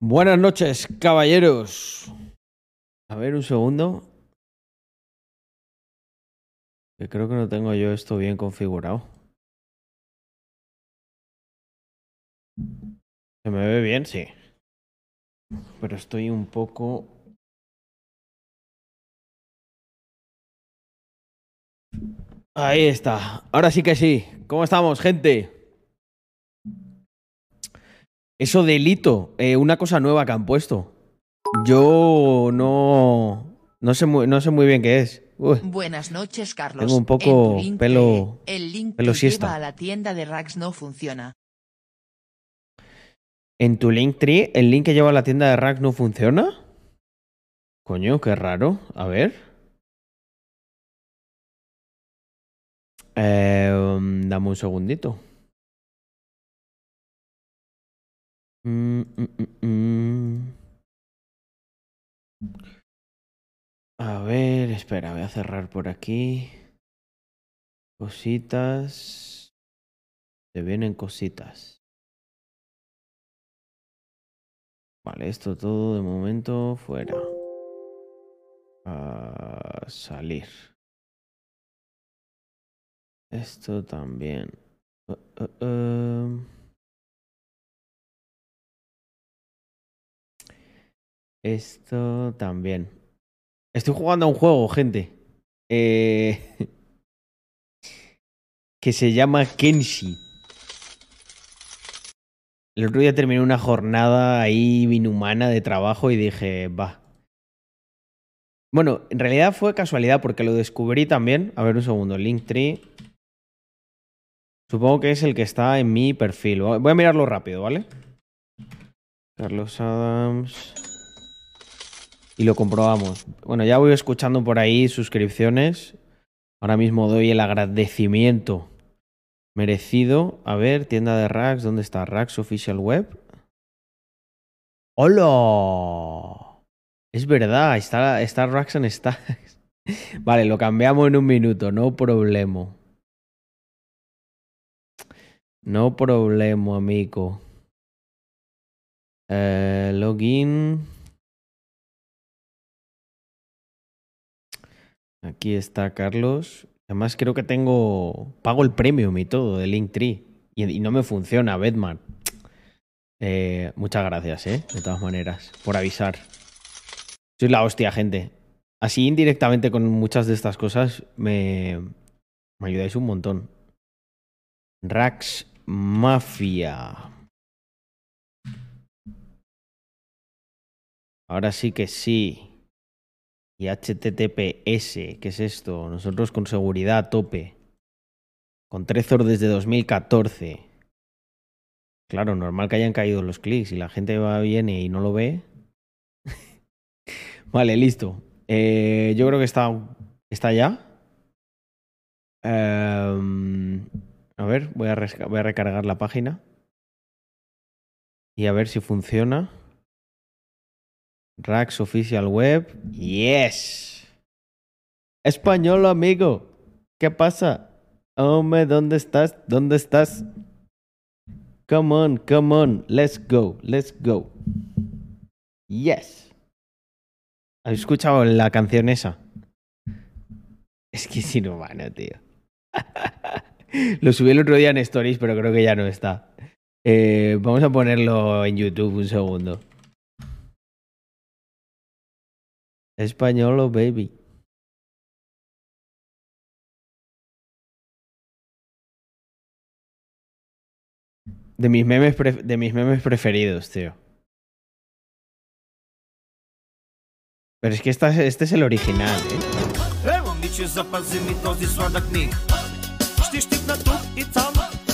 Buenas noches, caballeros. A ver, un segundo. Que creo que no tengo yo esto bien configurado. ¿Se me ve bien? Sí. Pero estoy un poco... Ahí está. Ahora sí que sí. ¿Cómo estamos, gente? Eso delito, eh, una cosa nueva que han puesto. Yo no, no, sé, muy, no sé muy bien qué es. Uy, Buenas noches, Carlos. Tengo un poco link pelo- que- El link pelo que siesta. lleva a la tienda de Rax no funciona. ¿En tu Linktree el link que lleva a la tienda de Rack no funciona? Coño, qué raro. A ver. Eh, um, dame un segundito. Mm, mm, mm. A ver, espera, voy a cerrar por aquí. Cositas. Se vienen cositas. Vale, esto todo de momento fuera. A salir. Esto también. Uh, uh, um. Esto también. Estoy jugando a un juego, gente. Eh, que se llama Kenshi. El otro día terminé una jornada ahí inhumana de trabajo y dije, va. Bueno, en realidad fue casualidad porque lo descubrí también. A ver un segundo, Linktree. Supongo que es el que está en mi perfil. Voy a mirarlo rápido, ¿vale? Carlos Adams. Y lo comprobamos. Bueno, ya voy escuchando por ahí suscripciones. Ahora mismo doy el agradecimiento merecido. A ver, tienda de Rax, ¿dónde está? Rax Official Web. ¡Hola! Es verdad, está, está Rax en Stacks. Vale, lo cambiamos en un minuto, no problema. No problema, amigo. Eh, login. Aquí está Carlos. Además creo que tengo... Pago el premium y todo de Linktree. Y, y no me funciona, Bedman. Eh, muchas gracias, ¿eh? De todas maneras, por avisar. Sois la hostia, gente. Así indirectamente con muchas de estas cosas me, me ayudáis un montón. Rax Mafia. Ahora sí que sí. Y HTTPS, ¿qué es esto? Nosotros con seguridad a tope. Con Trezor desde 2014. Claro, normal que hayan caído los clics y la gente va, viene y no lo ve. vale, listo. Eh, yo creo que está, está ya. Em, a ver, voy a, voy a recargar la página. Y a ver si funciona. Rax Official Web. Yes. Español, amigo. ¿Qué pasa? Hombre, ¿dónde estás? ¿Dónde estás? Come on, come on. Let's go, let's go. Yes. ¿Has escuchado la canción esa? Es que es inhumano, tío. Lo subí el otro día en Stories, pero creo que ya no está. Eh, vamos a ponerlo en YouTube un segundo. Españolo, baby. De mis memes, de mis memes preferidos, tío. Pero es que esta es- este es el original, ¿eh?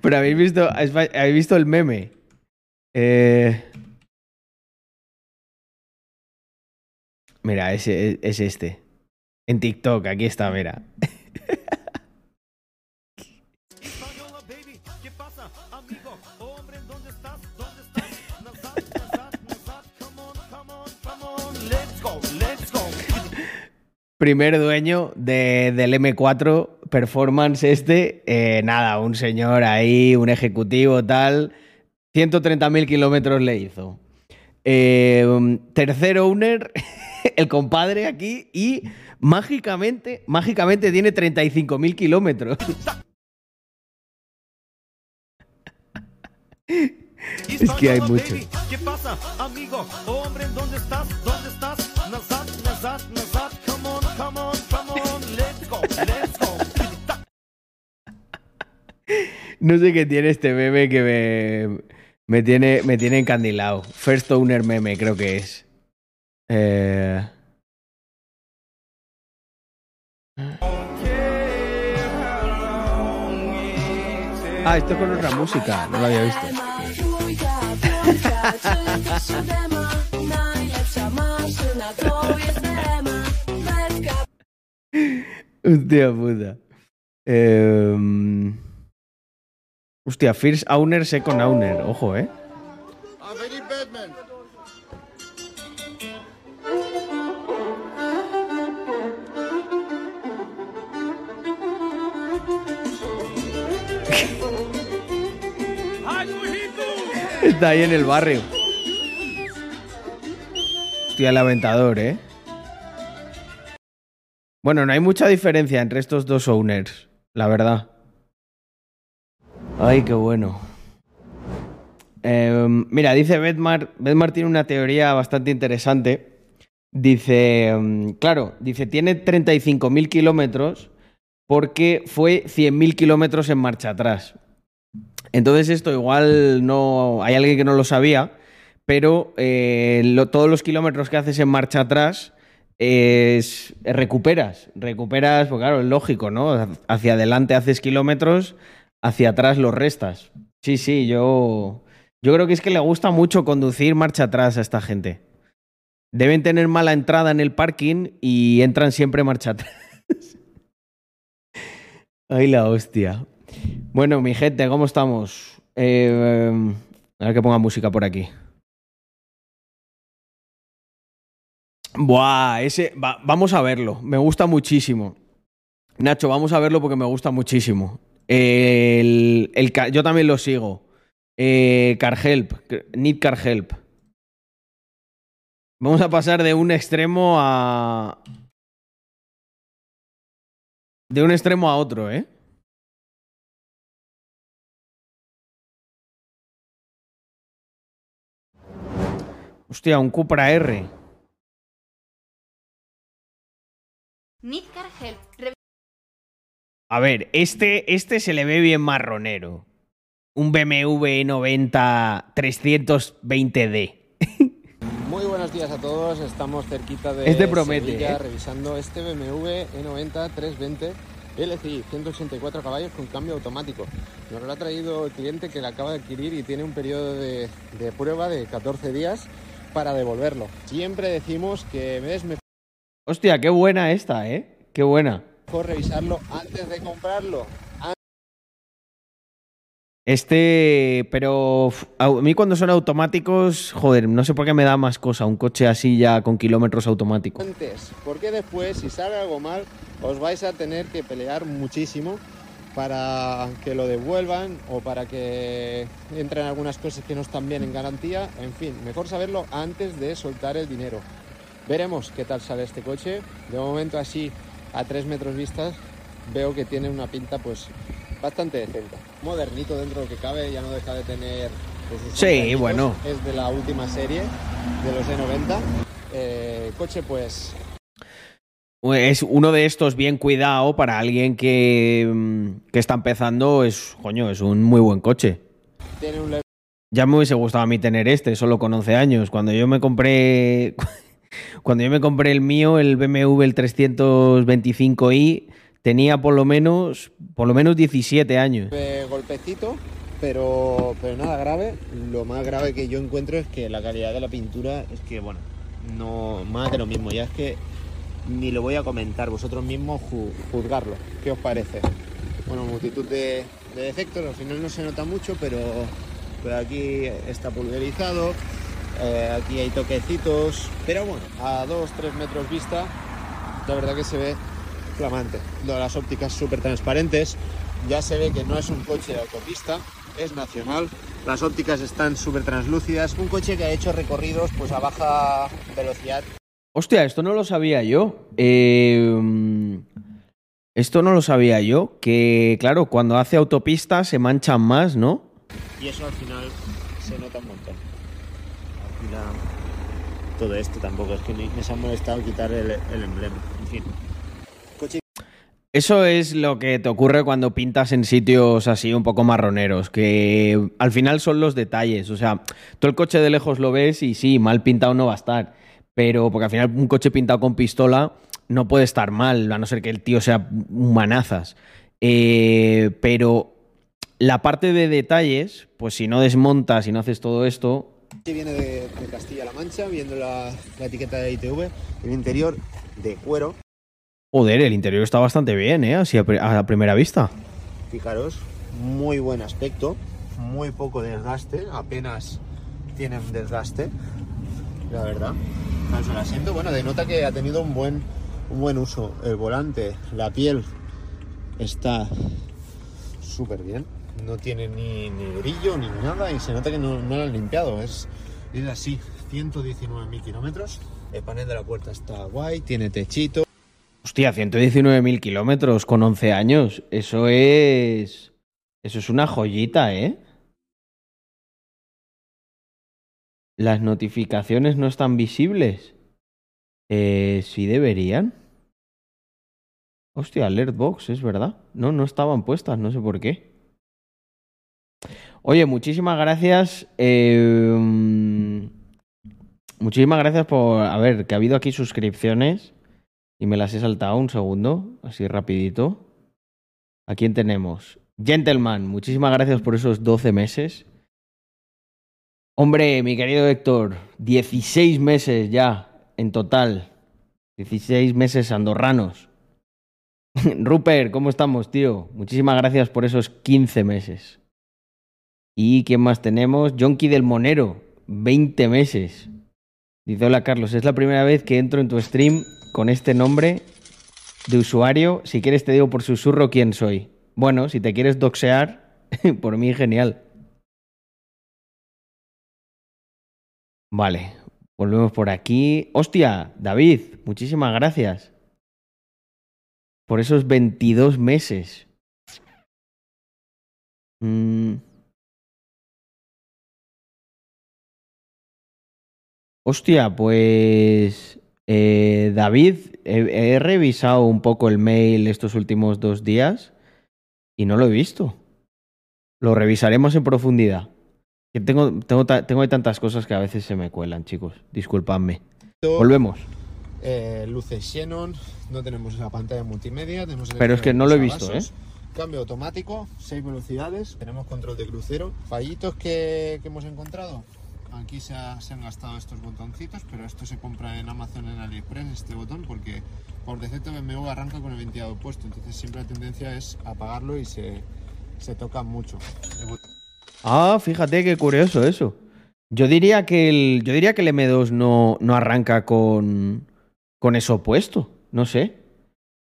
Pero habéis visto, habéis visto el meme. Eh, Mira, ese es este. En TikTok, aquí está, mira. Primer dueño de- del M4 Performance este. eh, nada, un señor ahí, un ejecutivo tal. 130.000 kilómetros le hizo. Eh, tercer owner, el compadre aquí. Y mágicamente, mágicamente tiene 35.000 kilómetros. Es que hay baby, ¿Qué pasa, amigo? Hombre, ¿dónde estás? ¿Dónde estás? No sé qué tiene este meme que me, tiene, me tiene encandilado. First Owner meme, creo que es. Eh, Ah, esto es con otra música, no lo había visto. Hostia puta. Eh, hostia, First Owner, Second Owner. Ojo, eh. Está ahí en el barrio. Hostia, el aventador, ¿eh? Bueno, no hay mucha diferencia entre estos dos owners, la verdad. Ay, qué bueno. Eh, mira, dice Bedmar, Bedmar tiene una teoría bastante interesante. Dice, mm, claro, dice, tiene 35.000 kilómetros porque fue 100.000 kilómetros en marcha atrás. Entonces esto igual no... Hay alguien que no lo sabía, pero eh, todos los kilómetros que haces en marcha atrás es, recuperas. Recuperas, pues claro, es lógico, ¿no? Hacia adelante haces kilómetros, hacia atrás los restas. Sí, sí, yo... Yo creo que es que le gusta mucho conducir marcha atrás a esta gente. Deben tener mala entrada en el parking y entran siempre marcha atrás. Ay, la hostia. Bueno, mi gente, ¿cómo estamos? Eh, a ver que ponga música por aquí. Buah, ese. va- vamos a verlo. Me gusta muchísimo. Nacho, vamos a verlo porque me gusta muchísimo. El, el yo también lo sigo. Eh, Carhelp. Need Carhelp. Vamos a pasar de un extremo a. De un extremo a otro, ¿eh? Hostia, un Cupra R. Nidcar Help. A ver, este, este se le ve bien marronero. Un BMW 90 320D. Muy buenos días a todos, estamos cerquita de Este promete, Sevilla, ¿eh? revisando este BMW E90 320 LCI, 184 caballos con cambio automático. Nos lo ha traído el cliente que lo acaba de adquirir y tiene un periodo de, de prueba de 14 días para devolverlo. Siempre decimos que es Hostia, qué buena esta, ¿eh? Qué buena. Mejor revisarlo antes de comprarlo. Este, pero a mí cuando son automáticos, joder, no sé por qué me da más cosa un coche así ya con kilómetros automáticos. antes, porque después, si sale algo mal, os vais a tener que pelear muchísimo para que lo devuelvan o para que entren algunas cosas que no están bien en garantía. En fin, mejor saberlo antes de soltar el dinero. Veremos qué tal sale este coche. De momento así, a tres metros vistas, veo que tiene una pinta pues bastante decente. Modernito dentro de lo que cabe, ya no deja de tener... Sí, bueno. Es de la última serie, de los E90. Eh, coche pues Es uno de estos bien cuidado para alguien que, mm, que está empezando, es, coño, es un muy buen coche. tiene un Ya me hubiese gustado a mí tener este, solo con 11 años. Cuando yo me compré. Cuando yo me compré el mío, el BMW el 325i, tenía por lo menos. Por lo menos 17 años. Golpecito, pero, pero nada grave. Lo más grave que yo encuentro es que la calidad de la pintura es que, bueno, no más de lo mismo. Ya es que ni lo voy a comentar, vosotros mismos ju- juzgarlo. ¿Qué os parece? Bueno, multitud de, de defectos, al final no se nota mucho, pero, pero aquí está pulverizado, eh, aquí hay toquecitos, pero bueno, a 2-3 metros vista, la verdad que se ve flamante. Las ópticas súper transparentes, ya se ve que no es un coche de autopista, es nacional. Las ópticas están súper translúcidas. Un coche que ha hecho recorridos pues a baja velocidad. Hostia, esto no lo sabía yo. Eh, mm, esto no lo sabía yo. Que, claro, cuando hace autopista se manchan más, ¿no? Y eso al final se nota un montón. Todo esto tampoco es que ni me se ha molestado quitar el, emblema. En fin. Coche Eso es lo que te ocurre cuando pintas en sitios así un poco marroneros, que al final son los detalles. O sea, tú el coche de lejos lo ves y sí, mal pintado no va a estar. Pero porque al final un coche pintado con pistola no puede estar mal, a no ser que el tío sea manazas. Eh, pero la parte de detalles, pues si no desmontas y no haces todo esto, viene de, de Castilla-La Mancha, viendo la, la etiqueta de ITV. El interior de cuero. joder, el interior está bastante bien, ¿eh? Así a, pri- a primera vista. Fijaros, muy buen aspecto, muy poco desgaste, apenas tienen desgaste, la verdad. El asiento, bueno, denota que ha tenido un buen, un buen uso. El volante, la piel está súper bien, no tiene ni, ni brillo ni nada y se nota que no, no lo han limpiado. Es, es así, 119.000 kilómetros. El panel de la puerta está guay, tiene techito. Hostia, 119.000 kilómetros con 11 años. Eso es. Eso es una joyita, ¿eh? Las notificaciones no están visibles. Eh, sí deberían. Hostia, Alert Box, es verdad. No, no estaban puestas, no sé por qué. Oye, muchísimas gracias. mm, muchísimas gracias por. A ver, que ha habido aquí suscripciones. Y me las he saltado un segundo, así rapidito. ¿A quién tenemos? Gentleman, muchísimas gracias por esos 12 meses. Hombre, mi querido Héctor, 16 meses ya en total. 16 meses andorranos. Rupert, ¿cómo estamos, tío? Muchísimas gracias por esos 15 meses. ¿Y quién más tenemos? Jonky del Monero, 20 meses. Dice, hola Carlos, es la primera vez que entro en tu stream con este nombre de usuario. Si quieres te digo por susurro quién soy. Bueno, si te quieres doxear, por mí genial. Vale, volvemos por aquí. Hostia, David, muchísimas gracias. Por esos 22 meses. Mm. Hostia, pues eh, David, he, he revisado un poco el mail estos últimos dos días y no lo he visto. Lo revisaremos en profundidad. Que tengo, tengo, ta- tengo tantas cosas que a veces se me cuelan, chicos. Disculpadme. Volvemos. Eh, luces Xenon, no tenemos esa pantalla multimedia, tenemos el Pero es que no lo he visto, ¿eh? Cambio automático, 6 velocidades, tenemos control de crucero. Fallitos que, que hemos encontrado. Aquí se, ha- se han gastado estos botoncitos, pero esto se compra en Amazon en AliExpress, este botón, porque por defecto BMW arranca con el ventilador puesto, entonces siempre la tendencia es apagarlo y se, se toca mucho. Ah, fíjate qué curioso eso. Yo diría que el, yo diría que el M2 no, no arranca con, con eso puesto. No sé.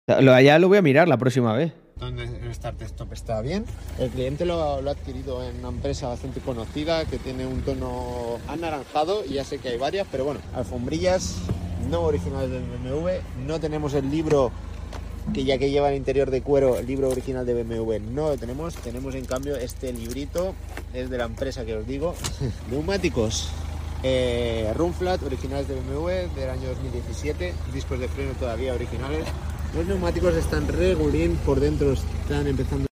Ya lo voy a mirar la próxima vez. Donde el Start Stop está bien. El cliente lo, lo ha adquirido en una empresa bastante conocida que tiene un tono anaranjado y ya sé que hay varias, pero bueno, alfombrillas no originales del BMW. No tenemos el libro que ya que lleva el interior de cuero, el libro original de BMW no lo tenemos. Tenemos en cambio este librito, es de la empresa que os digo. Neumáticos. Eh, Runflat, originales de BMW del año 2017, discos de freno todavía originales. Los neumáticos están regulín, por dentro están empezando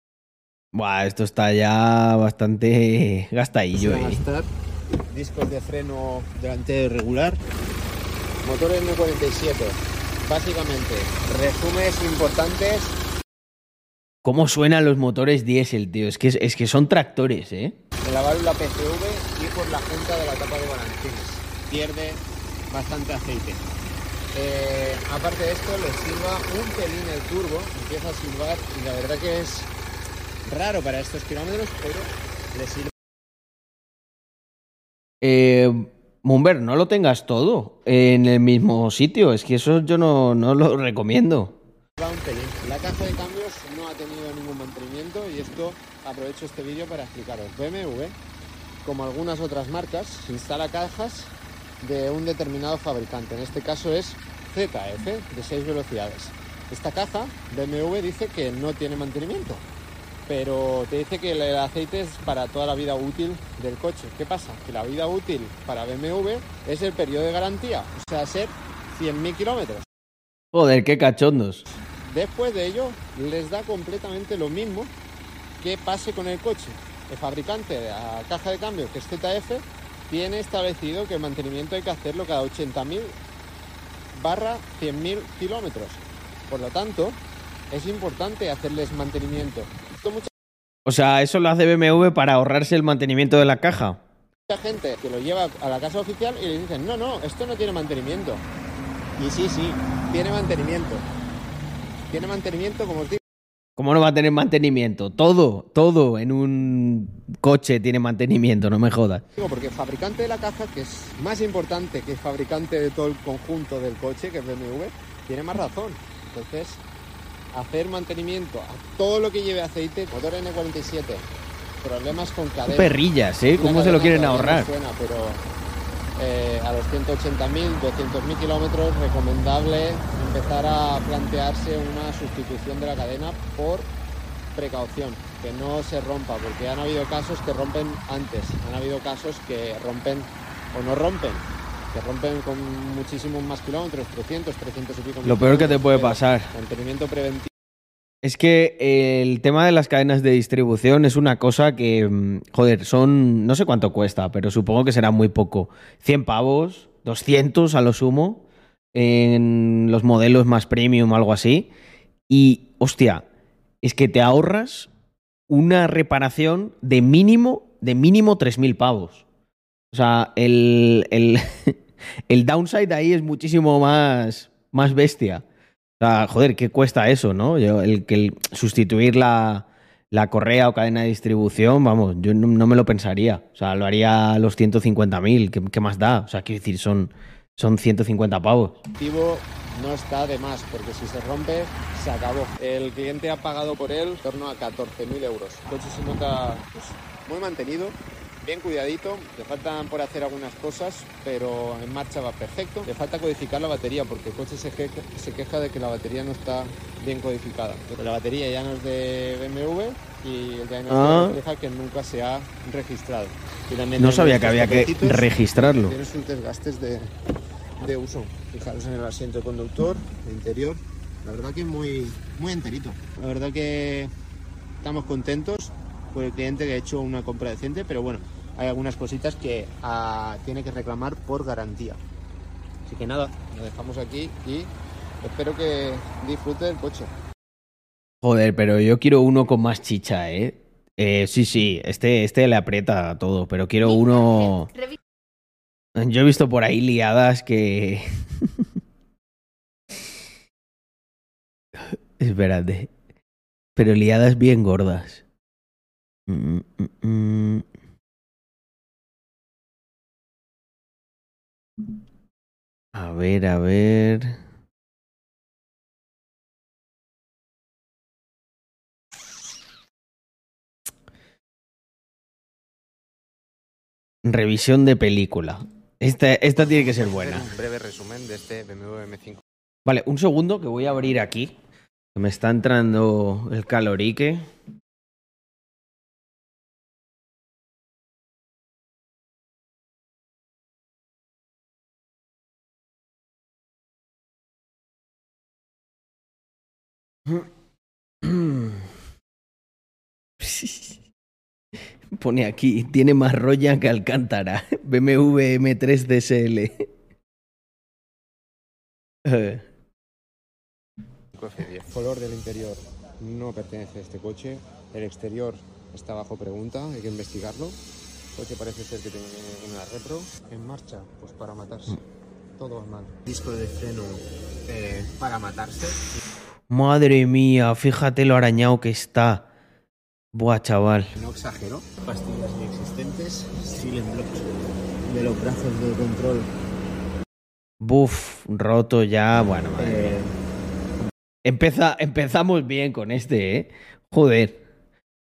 Buah, esto está ya bastante gastadillo, eh. gastar. Discos de freno delantero regular. Motor M47. Básicamente, resúmenes importantes. ¿Cómo suenan los motores diésel, tío? Es que, es que son tractores, ¿eh? En la válvula PCV y por la junta de la tapa de balancines. Pierde bastante aceite. Eh, aparte de esto, le silba un pelín el turbo, empieza a silbar y la verdad que es raro para estos kilómetros, pero le silba Eh, Mumber, no lo tengas todo en el mismo sitio. Es que eso yo no, no lo recomiendo. un pelín. La caja de cambios no ha tenido ningún mantenimiento y esto aprovecho este vídeo para explicaros. BMW, como algunas otras marcas, instala cajas de un determinado fabricante. En este caso es ZF de 6 velocidades. Esta caja BMW dice que no tiene mantenimiento, pero te dice que el aceite es para toda la vida útil del coche. ¿Qué pasa? Que la vida útil para BMW es el periodo de garantía, o sea, ser 100.000 kilómetros. Joder, qué cachondos. Después de ello, les da completamente lo mismo que pase con el coche. El fabricante de la caja de cambio, que es ZF, tiene establecido que el mantenimiento hay que hacerlo cada 80.000 barra 100.000 kilómetros. Por lo tanto, es importante hacerles mantenimiento. Mucha O sea, eso lo hace BMW para ahorrarse el mantenimiento de la caja. gente que lo lleva a la casa oficial y le dicen, no, no, esto no tiene mantenimiento. Y sí, sí, tiene mantenimiento. Tiene mantenimiento, como os digo. ¿Cómo no va a tener mantenimiento? Todo, todo en un coche tiene mantenimiento, no me jodas. Porque el fabricante de la caja, que es más importante que el fabricante de todo el conjunto del coche, que es BMW, tiene más razón. Entonces, hacer mantenimiento a todo lo que lleve aceite, motor N47, problemas con cadena. Perrillas, ¿eh? ¿Cómo se lo quieren no ahorrar? suena, pero eh, a los 180.000, 200.000 kilómetros, recomendable empezar a plantearse una sustitución de la cadena por precaución, que no se rompa, porque han habido casos que rompen antes, han habido casos que rompen o no rompen, que rompen con muchísimos más kilómetros, 300, 300 y pico. Lo peor que te puede pasar. Mantenimiento preventivo. Es que el tema de las cadenas de distribución es una cosa que, mm, joder, son, no sé cuánto cuesta, pero supongo que será muy poco. 100 pavos, 200 a lo sumo, en los modelos más premium algo así. Y, hostia, es que te ahorras una reparación de mínimo, de mínimo 3.000 pavos. O sea, el, el, el downside ahí es muchísimo más, más bestia. O sea, joder, ¿qué cuesta eso, no? Yo, el el sustituir la, la correa o cadena de distribución, vamos, yo no, me lo pensaría. O sea, lo haría a los 150.000, ¿qué, ¿qué más da? O sea, quiero decir, son, son 150 pavos. no está de más, porque si se rompe, se acabó. El cliente ha pagado por él en torno a 14.000 euros. El coche se nota pues, muy mantenido, bien cuidadito, le faltan por hacer algunas cosas, pero en marcha va perfecto. Le falta codificar la batería, porque el coche se queja, se queja de que la batería no está bien codificada. Pero la batería ya no es de BMW y el diagnóstico Ah. refleja que nunca se ha registrado. No sabía que había que registrarlo. tiene sus desgastes de, de uso. Fijaros en el asiento conductor, el interior. La verdad que muy, muy enterito. La verdad que estamos contentos por el cliente que ha hecho una compra decente, pero bueno, hay algunas cositas que ah, tiene que reclamar por garantía. Así que nada, lo dejamos aquí y espero que disfrute del coche. Joder, pero yo quiero uno con más chicha, ¿eh? Eh, sí, sí, este, este le aprieta a todo, pero quiero uno... Yo he visto por ahí liadas que... Espérate. Pero liadas bien gordas. Mm, mm, mm. A ver, a ver. Revisión de película. Esta, esta tiene que ser buena. Un breve resumen de este BMW M5. Vale, un segundo que voy a abrir aquí. Me está entrando el calorique. Pone aquí, tiene más rolla que Alcántara. BMW M3 DSL. El color del interior no pertenece a este coche. El exterior está bajo pregunta, hay que investigarlo. El coche parece ser que tiene una repro en marcha, pues para matarse. todo mal. Disco de freno eh, para matarse. Madre mía, fíjate lo arañado que está. Buah, chaval. No exagero. Pastillas inexistentes, silent blocks de los brazos de control Buf, roto ya. Bueno, madre mía. eh, Empeza- empezamos bien con este, ¿eh? Joder.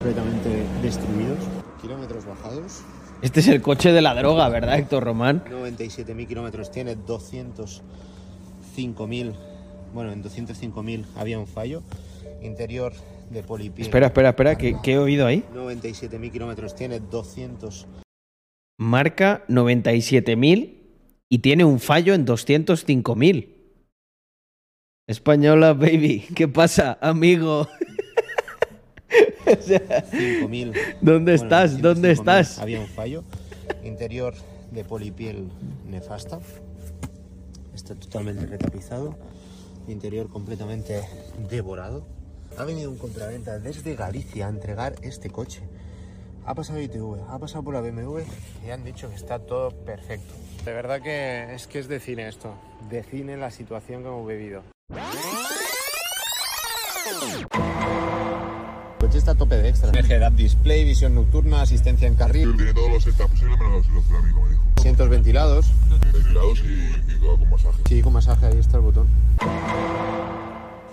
completamente destruidos. Kilómetros bajados. Este es el coche de la droga, ¿verdad, Héctor Román? 97.000 kilómetros tiene, 205.000. Bueno, en 205.000 había un fallo. Interior de polipiel. Espera, espera, espera, ¿qué, qué he oído ahí? 97.000 kilómetros tiene, 200. Marca 97.000 y tiene un fallo en 205.000. Española, baby. ¿Qué pasa, amigo? O sea, 5.000. ¿Dónde Bueno, estás? ¿Dónde 205.000 estás? Había un fallo. Interior de polipiel nefasta. Está totalmente retapizado. Interior completamente devorado. Ha venido un compraventa desde Galicia a entregar este coche. Ha pasado ITV, ha pasado por la BMW y han dicho que está todo perfecto. De verdad que es que es de cine esto. De cine la situación que hemos vivido. El coche está a tope de extra. De display, visión nocturna, asistencia en carril, Tiene todos los setups posibles menos los me dijo. Asientos ventilados. Ventilados y, y todo con masaje. Sí, con masaje, ahí está el botón.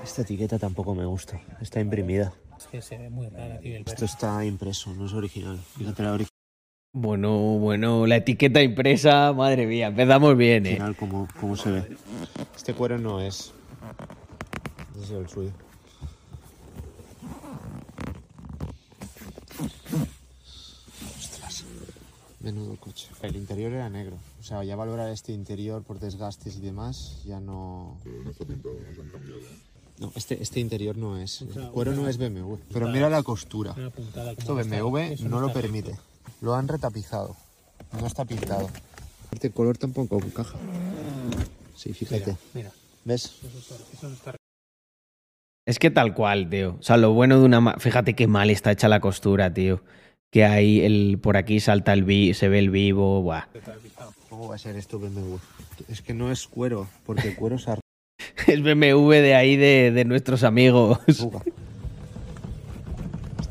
Esta etiqueta tampoco me gusta, está imprimida. Es que se ve muy rara, tío. El Esto está impreso, no es original. Fíjate la original Bueno, bueno, la etiqueta impresa, madre mía, empezamos bien, ¿eh? como, como se ve. Este cuero no es. Ese es el suyo. Menudo coche. El interior era negro. O sea, ya valorar este interior por desgastes y demás, ya no. No está pintado, no se han cambiado. No, este, este interior no es. El cuero no es BMW. Pero mira la costura. una Esto BMW eso no lo permite. Lo han retapizado. No está pintado. Este color tampoco encaja. Sí, fíjate. Mira, ¿Ves? eso está. Es que tal cual, tío. O sea, lo bueno de una... Fíjate qué mal está hecha la costura, tío. Que hay el... Por aquí salta el vi... Se ve el vivo, buah. ¿Cómo va a ser esto BMW? Es que no es cuero, porque el cuero se Es BMW de ahí de, de nuestros amigos. Este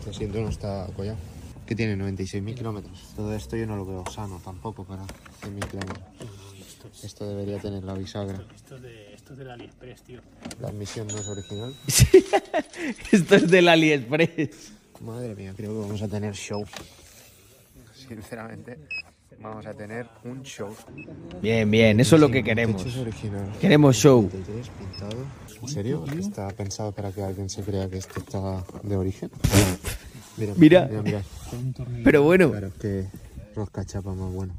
asiento no está collado. Que tiene 96.000 kilómetros. Todo esto yo no lo veo sano tampoco para 100.000 kilómetros. Esto es, Esto debería tener la bisagra. esto es de, esto es del AliExpress, tío. La admisión no es original. Esto es del AliExpress. Madre mía, creo que vamos a tener show. Sinceramente, vamos a tener un show. Bien, bien, eso es lo que queremos. Queremos show. 33 pintado. ¿En serio? ¿Está pensado para que alguien se crea que esto está de origen? Mira, Mira. mira. Pero bueno, Claro, que rosca chapa más bueno.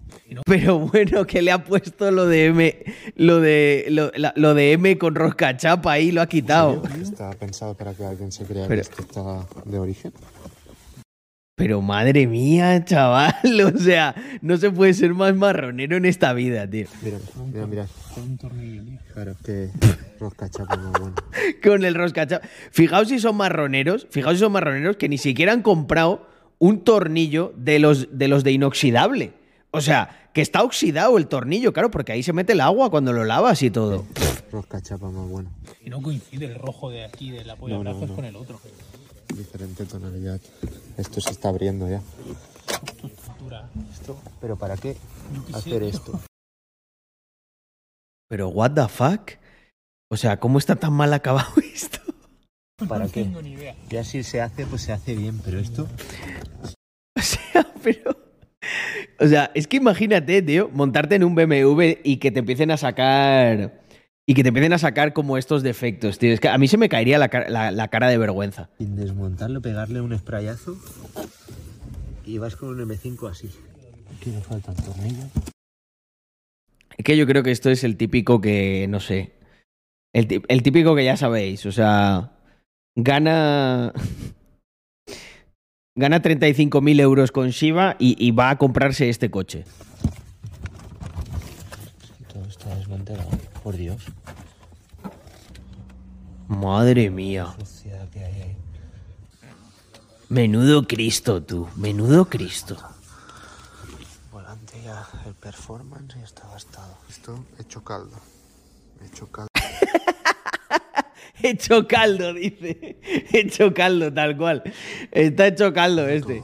pero bueno, que le ha puesto lo de M, lo de lo, la- lo de M con rosca chapa ahí, lo ha quitado. ¿Está pensado para que alguien se crea Pero- que esto está de origen? Pero madre mía, chaval, o sea, no se puede ser más marronero en esta vida, tío. Mira, mira, mira. Con un tornillo, tío. Claro, que rosca chapa más bueno. Con el rosca chapa. Fijaos si son marroneros, fijaos si son marroneros que ni siquiera han comprado un tornillo de los de los de inoxidable. O sea, que está oxidado el tornillo, claro, porque ahí se mete el agua cuando lo lavas y todo. Rosca chapa más bueno. Y no coincide el rojo de aquí de la polla No, no, brazos no. con el otro. Diferente tonalidad. Esto se está abriendo ya. ¿Esto? ¿Pero para qué hacer esto? Pero what the fuck? O sea, ¿cómo está tan mal acabado esto? ¿Para no qué? tengo ni idea. Ya si se hace, pues se hace bien, pero esto... O sea, pero. O sea, es que imagínate, tío, montarte en un BMW y que te empiecen a sacar. Y que te empiecen a sacar como estos defectos, tío. Es que a mí se me caería la, ca- la- la cara de vergüenza. Sin desmontarlo, pegarle un sprayazo y vas con un M5 así. Aquí le faltan tornillos. Es que yo creo que esto es el típico que, no sé. El típico que ya sabéis. O sea, gana. Gana 35.000 euros con Shiba y, y va a comprarse este coche. Todo está desmantelado, por Dios. Madre mía. Menudo Cristo, tú. Menudo Cristo. Volante ya, el performance y está gastado. Esto hecho caldo. Hecho caldo. Hecho caldo, dice. Hecho caldo, tal cual. Está hecho caldo este.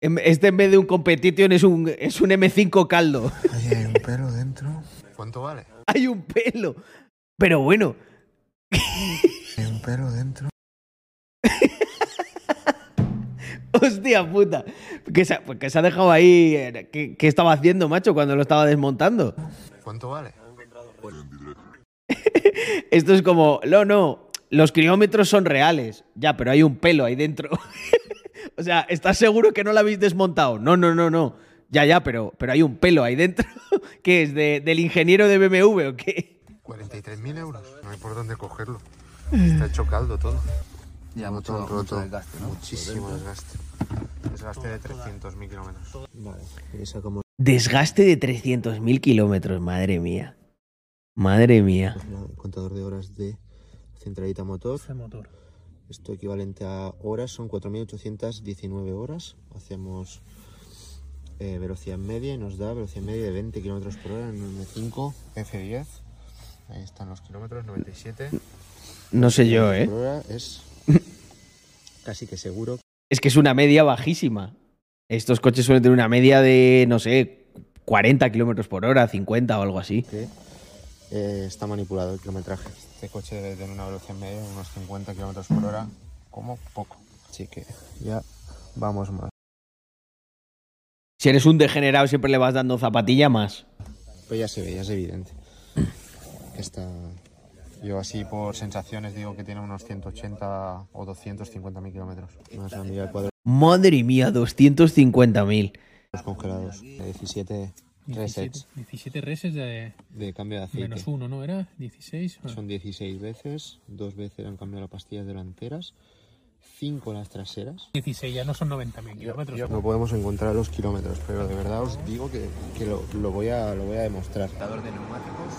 Este en vez de un competition es un, es un M5 caldo. Ahí hay un pelo dentro. ¿Cuánto vale? Hay un pelo. Pero bueno, Hay un pelo dentro. hostia puta. Que se, ha- pues que se ha dejado ahí. ¿Qué, qué estaba haciendo, macho, cuando lo estaba desmontando? ¿Cuánto vale? Esto es como, no, no, los kilómetros son reales. Ya, pero hay un pelo ahí dentro. o sea, ¿estás seguro que no lo habéis desmontado? No, no, no, no. Ya, ya, pero, pero hay un pelo ahí dentro. ¿Qué es? ¿De- ¿Del ingeniero de BMW o qué? 43.000 euros. No hay por dónde cogerlo. Está hecho caldo todo. Ya, mucho, mucho roto. desgaste, ¿no? Muchísimo desgaste. Desgaste de 300.000 kilómetros. Vale. Esa como Desgaste de 300.000 kilómetros, madre mía. Madre mía. contador de horas de centralita motor. Motor. Esto equivalente a horas son 4.819 horas. Hacemos eh, velocidad media y nos da velocidad media de 20 kilómetros por hora en un M5 F10. Ahí están los kilómetros, 97 No sé yo, ¿eh? por hora. Es casi que seguro Es que es una media bajísima. Estos coches suelen tener una media de, no sé, 40 kilómetros por hora, 50 o algo así. Eh, está manipulado el kilometraje. Este coche debe tener una velocidad media de unos 50 kilómetros por hora, como poco. Así que ya vamos más. Si eres un degenerado, siempre le vas dando zapatilla más. Pues ya se ve, ya es evidente. que Está... Yo así por sensaciones digo que tiene unos 180 o 250 mil kilómetros. Más la Madre mía, 250.000. congelados. De 17 resets 17, 17 reses de de cambio de aceite. menos uno, ¿no? ¿Era? 16. Son 16 veces, dos veces han cambiado las pastillas delanteras, 5 las traseras. 16, ya no son 90.000 kilómetros. No podemos encontrar los kilómetros, pero de verdad os digo que, que lo, lo voy a, lo voy a demostrar. De neumáticos.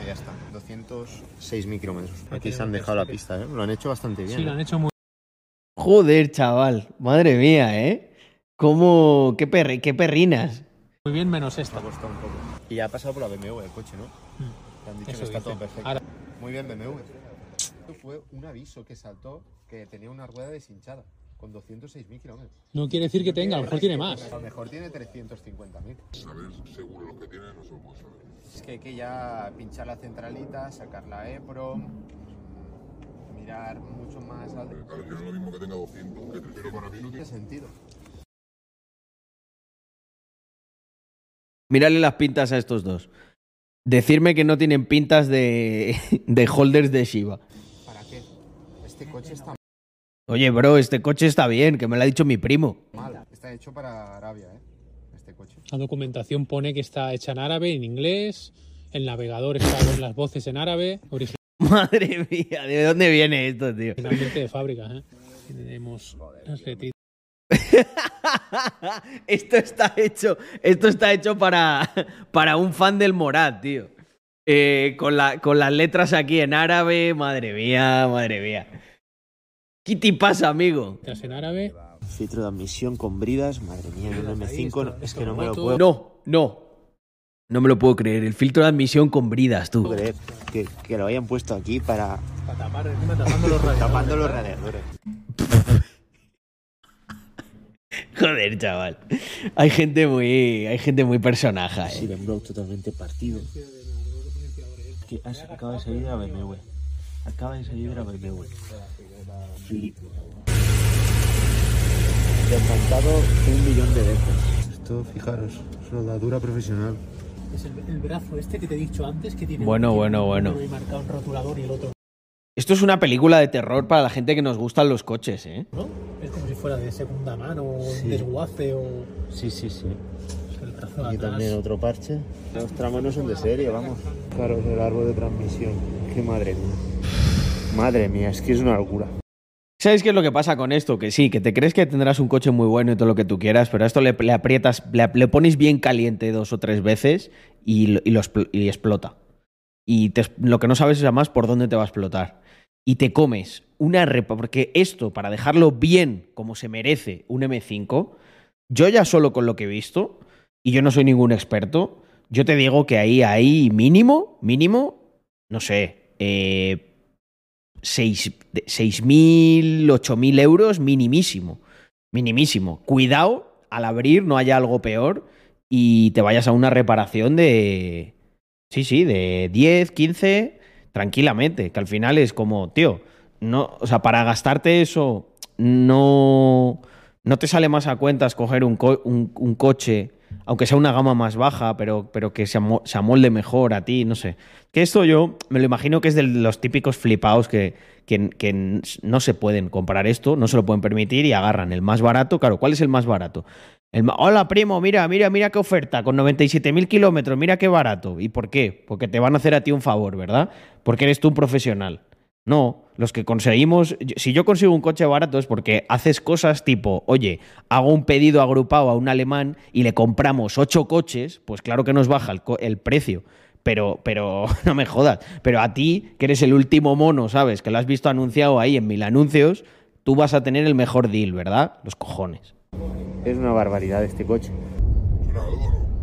Eh, ya está, 206.000 kilómetros. Aquí se han dejado la pista, ¿eh? Lo han hecho bastante bien. Sí, lo ¿eh? han hecho muy Joder, chaval. Madre mía, ¿eh? ¿Cómo? ¿Qué, perri- qué perrinas? muy bien, menos esta. Me ha un poco. Y ya ha pasado por la BMW el coche, ¿no? Le han dicho Eso que está dice. todo perfecto. Ahora- Muy bien, BMW. Esto fue un aviso que saltó que tenía una rueda deshinchada con 206.000 kilómetros. No quiere decir que tenga, a lo mejor tiene más. A lo mejor tiene 350.000. Saber seguro lo que tiene no se lo puedo saber. Es que hay que ya pinchar la centralita, sacar la EPROM, mm, mirar mucho más al Claro, es lo mismo que tenga 200 que 300 pero para mí no ¿Qué tiene sentido? Mírale las pintas a estos dos. Decirme que no tienen pintas de, de holders de Shiba. ¿Para qué? Este coche está Oye, bro, este coche está bien, que me lo ha dicho mi primo. mal. Está hecho para Arabia, ¿eh? Este coche. La documentación pone que está hecha en árabe, en inglés. El navegador está con las voces en árabe, Madre mía, ¿de dónde viene esto, tío? originalmente de fábrica. ¿eh? Tenemos las. esto está hecho, esto está hecho para, para un fan del Morat, tío. Eh, con, la, con las letras aquí en árabe, madre mía, madre mía. ¿Qué te pasa, amigo? en árabe. Filtro de admisión con bridas, madre mía, en un Ahí, M5 no- esto- es que no me lo puedo No, no. No me lo puedo creer. El filtro de admisión con bridas, tú. creer que, que lo hayan puesto aquí para Para tapar, encima tapando los radiadores. tapando los radiadores. Joder, chaval. Hay gente muy, hay gente muy personaja, Sí, eh. en blog totalmente partido. Que has- acaba de salir de la BMW. Acaba de salir de la BMW. Flipo. Desmontado un millón de veces. Esto, fijaros, soldadura profesional. Es el, el brazo este que te he dicho antes que tiene Bueno, bueno, un bueno. número ahí marcado un rotulador y el otro Esto es una película de terror para la gente que nos gustan los coches, eh. no. Es como si fuera de segunda mano o Sí. desguace o Sí, sí, sí. el brazo de Aquí atrás. también otro parche. Los tramos no son de serie, vamos. Claro, el árbol de transmisión. Qué madre mía. Madre mía, es que es una locura. ¿Sabes qué es lo que pasa con esto? Que sí, que te crees que tendrás un coche muy bueno y todo lo que tú quieras, pero a esto le, le aprietas, le, le pones bien caliente dos o tres veces y, lo- y lo expl- y explota. Y te- lo que no sabes es además por dónde te va a explotar. Y te comes una repa, porque esto, para dejarlo bien como se merece un M5, yo ya solo con lo que he visto, y yo no soy ningún experto, yo te digo que ahí, ahí mínimo, mínimo, no sé, eh, seis- de- 6.000, 8.000 euros minimísimo. Minimísimo. Cuidado al abrir no haya algo peor y te vayas a una reparación de... Sí, sí, de 10, 15, tranquilamente. Que al final es como, tío, no, o sea, para gastarte eso no, no te sale más a cuenta escoger un, co- un- un coche, aunque sea una gama más baja, pero, pero que se, se amolde mejor a ti, no sé. Que esto yo me lo imagino que es de los típicos flipados que, que, que no se pueden comprar esto, no se lo pueden permitir y agarran el más barato. Claro, ¿cuál es el más barato? Hola, primo, mira, mira, mira qué oferta, con 97.000 kilómetros, mira qué barato. ¿Y por qué? Porque te van a hacer a ti un favor, ¿verdad? Porque eres tú un profesional. No, los que conseguimos, si yo consigo un coche barato es porque haces cosas tipo, oye, hago un pedido agrupado a un alemán y le compramos ocho coches, pues claro que nos baja el, el precio. Pero, pero, no me jodas. Pero a ti, que eres el último mono, ¿sabes? Que lo has visto anunciado ahí en mil anuncios, tú vas a tener el mejor deal, ¿verdad? Los cojones. Es una barbaridad este coche.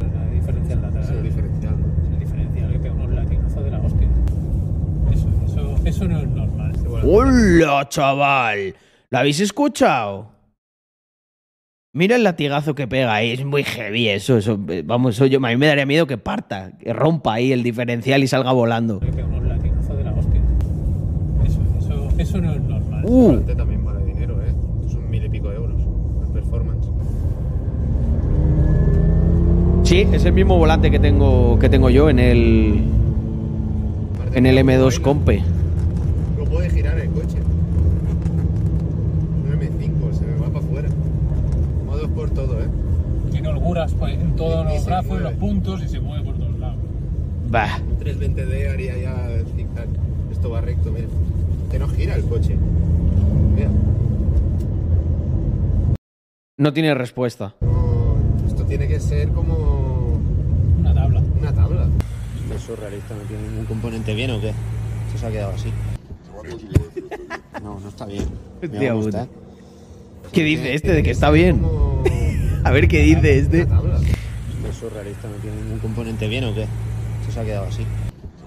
El diferencial lateral. el diferencial. El diferencial que pega unos latigazos de la hostia. Eso, eso, eso no es normal. ¡Hola, chaval! ¿Lo habéis escuchado? Mira el latigazo que pega ahí, es muy heavy eso, eso eh, vamos, eso yo, a mí me daría miedo que parta, que rompa ahí el diferencial y salga volando. Que pega unos latigazos de la hostia. Eso, eso, eso no es normal. Uh, también vale dinero, ¿eh? Son mil y pico euros. La performance. Sí, es el mismo volante que tengo, que tengo yo en el, en el M2 Compe. No puede girar el coche. Un M5, se me va para afuera. Modos por todo, ¿eh? Tiene holguras pues, en todos Y- los brazos, en los puntos y se mueve por todos lados. Bah, Un 320D haría ya el zigzag. Esto va recto, mira. Que no gira el coche. Mira. no tiene respuesta. No, esto tiene que ser como Una tabla. una tabla. Esto es surrealista, no tiene ningún componente bien o qué. Esto se ha quedado así. Me a. No, no está bien. Cómo puta. está. ¿Qué dice este de que está bien? A ver qué dice este. Es surrealista, no tiene ningún componente bien o qué. Esto se ha quedado así.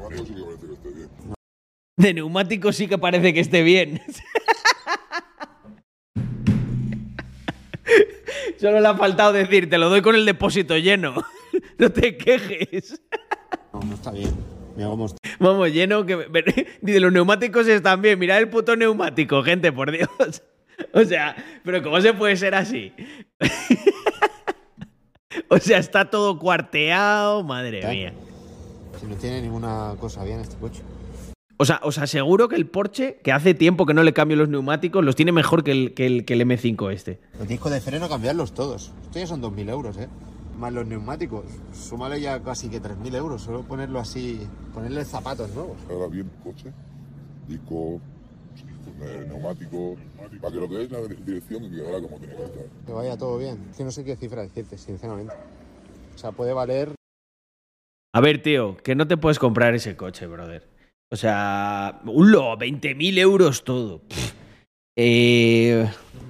Me a. De neumático sí que parece que esté bien. Solo le ha faltado decir, te lo doy con el depósito lleno. No te quejes. No, está bien. Mira cómo está. Vamos, lleno que... Dice, los neumáticos están bien. Mirad el puto neumático, gente, por Dios. O sea, pero ¿cómo se puede ser así? O sea, está todo cuarteado, madre mía. Si no tiene ninguna cosa bien este coche. O sea, os aseguro que el Porsche, que hace tiempo que no le cambio los neumáticos, los tiene mejor que el, que el, que el M5 este. Los discos de freno cambiarlos todos. Esto ya son 2.000 euros, ¿eh? Más los neumáticos. Súmale ya casi que 3.000 euros. Solo ponerlo así, ponerle zapatos nuevos. Ahora bien, coche, disco, eh, neumático, para que lo que es la dirección me quedara como tiene que estar. Que vaya todo bien. Es que no sé qué cifra decirte, sinceramente. O sea, puede valer A ver, tío, que no te puedes comprar ese coche, brother. O sea, un lo, 20.000 euros todo. Eh,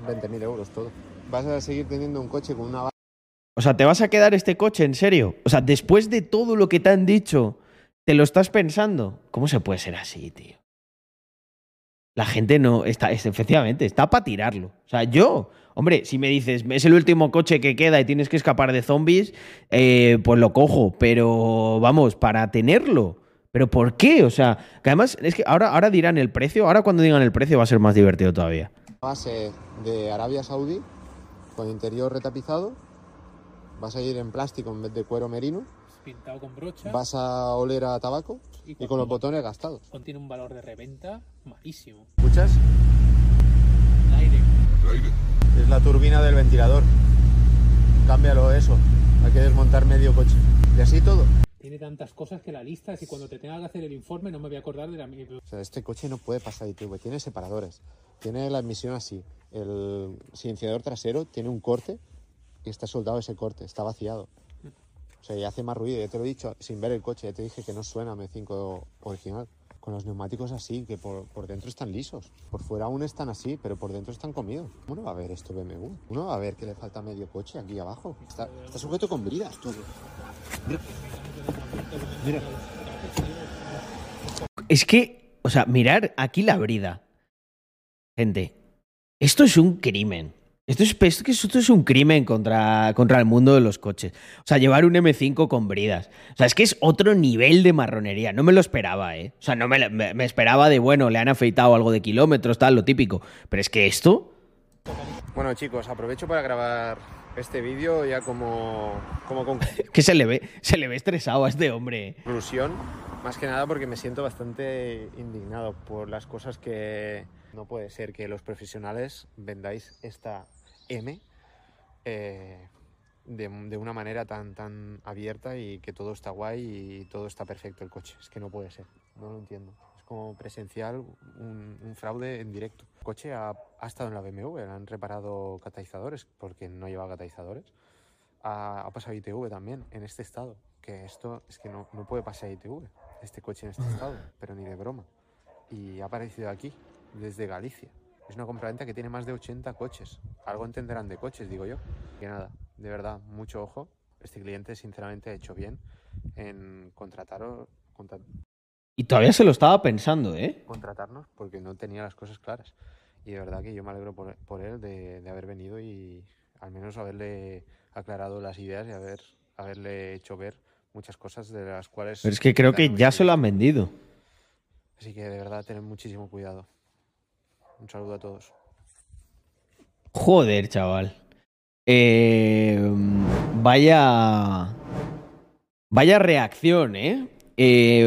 20.000 euros todo. Vas a seguir teniendo un coche con una o sea, ¿te vas a quedar este coche, en serio? O sea, después de todo lo que te han dicho, ¿te lo estás pensando? ¿Cómo se puede ser así, tío? La gente no está, es- efectivamente, está para tirarlo. O sea, yo, hombre, si me dices, es el último coche que queda y tienes que escapar de zombies, eh, pues lo cojo. Pero vamos, para tenerlo. ¿Pero por qué? O sea, que además es que ahora, ahora dirán el precio, ahora cuando digan el precio va a ser más divertido todavía. base de Arabia Saudí con interior retapizado. Vas a ir en plástico en vez de cuero merino. Pintado con brocha. Vas a oler a tabaco y con los botones gastados. Contiene un valor de reventa malísimo. ¿Escuchas? Aire. El aire. Es la turbina del ventilador. Cámbialo eso. Hay que desmontar medio coche. Y así todo. Tiene tantas cosas que la lista es que cuando te tenga que hacer el informe no me voy a acordar de la. O sea, este coche no puede pasar ITV. Tiene separadores. Tiene la admisión así. El silenciador trasero tiene un corte y está soldado ese corte. Está vaciado. O sea, y hace más ruido. Ya te lo he dicho sin ver el coche. Ya te dije que no suena M5 original. con los neumáticos así, que por, por dentro están lisos. Por fuera aún están así, pero por dentro están comidos. Uno va a ver esto BMW. Uno va a ver que le falta medio coche aquí abajo. Está, sujeto con bridas todo. Mira. Es que, o sea, mirar aquí la brida. Gente, esto es un crimen. Esto es, esto, es un crimen contra, contra el mundo de los coches. O sea, llevar un M5 con bridas. O sea, es que es otro nivel de marronería. No me lo esperaba, ¿eh? O sea, no me- me esperaba de, bueno, le han afeitado algo de kilómetros, tal, lo típico. Pero es que esto... Bueno chicos, aprovecho para grabar este vídeo ya como, como con Que se le ve, se le ve estresado a este hombre. ¿eh? conclusión, más que nada porque me siento bastante indignado por las cosas que no puede ser que los profesionales vendáis esta M eh, de, de una manera tan, tan abierta y que todo está guay y todo está perfecto el coche. Es que no puede ser, no lo entiendo. Es como presencial un, un fraude en directo. El coche ha, ha estado en la BMW, han reparado catalizadores porque no lleva catalizadores ha, ha pasado ITV también en este estado. Que esto es que no, no puede pasar ITV, este coche en este estado, pero ni de broma. Y ha aparecido aquí, desde Galicia. Es una compraventa que tiene más de 80 coches. Algo entenderán de coches, digo yo. Que nada, de verdad, mucho ojo. Este cliente, sinceramente, ha hecho bien en contrataros, contra- Y todavía se lo estaba pensando, ¿eh? contratarnos porque no tenía las cosas claras. Y de verdad que yo me alegro por, por él de, de haber venido y al menos haberle aclarado las ideas y haber, haberle hecho ver muchas cosas de las cuales... Pero es que creo que ya se lo han vendido. Así que de verdad, tened muchísimo cuidado. Un saludo a todos. Joder, chaval. Eh, vaya. Vaya reacción, ¿eh? Eh,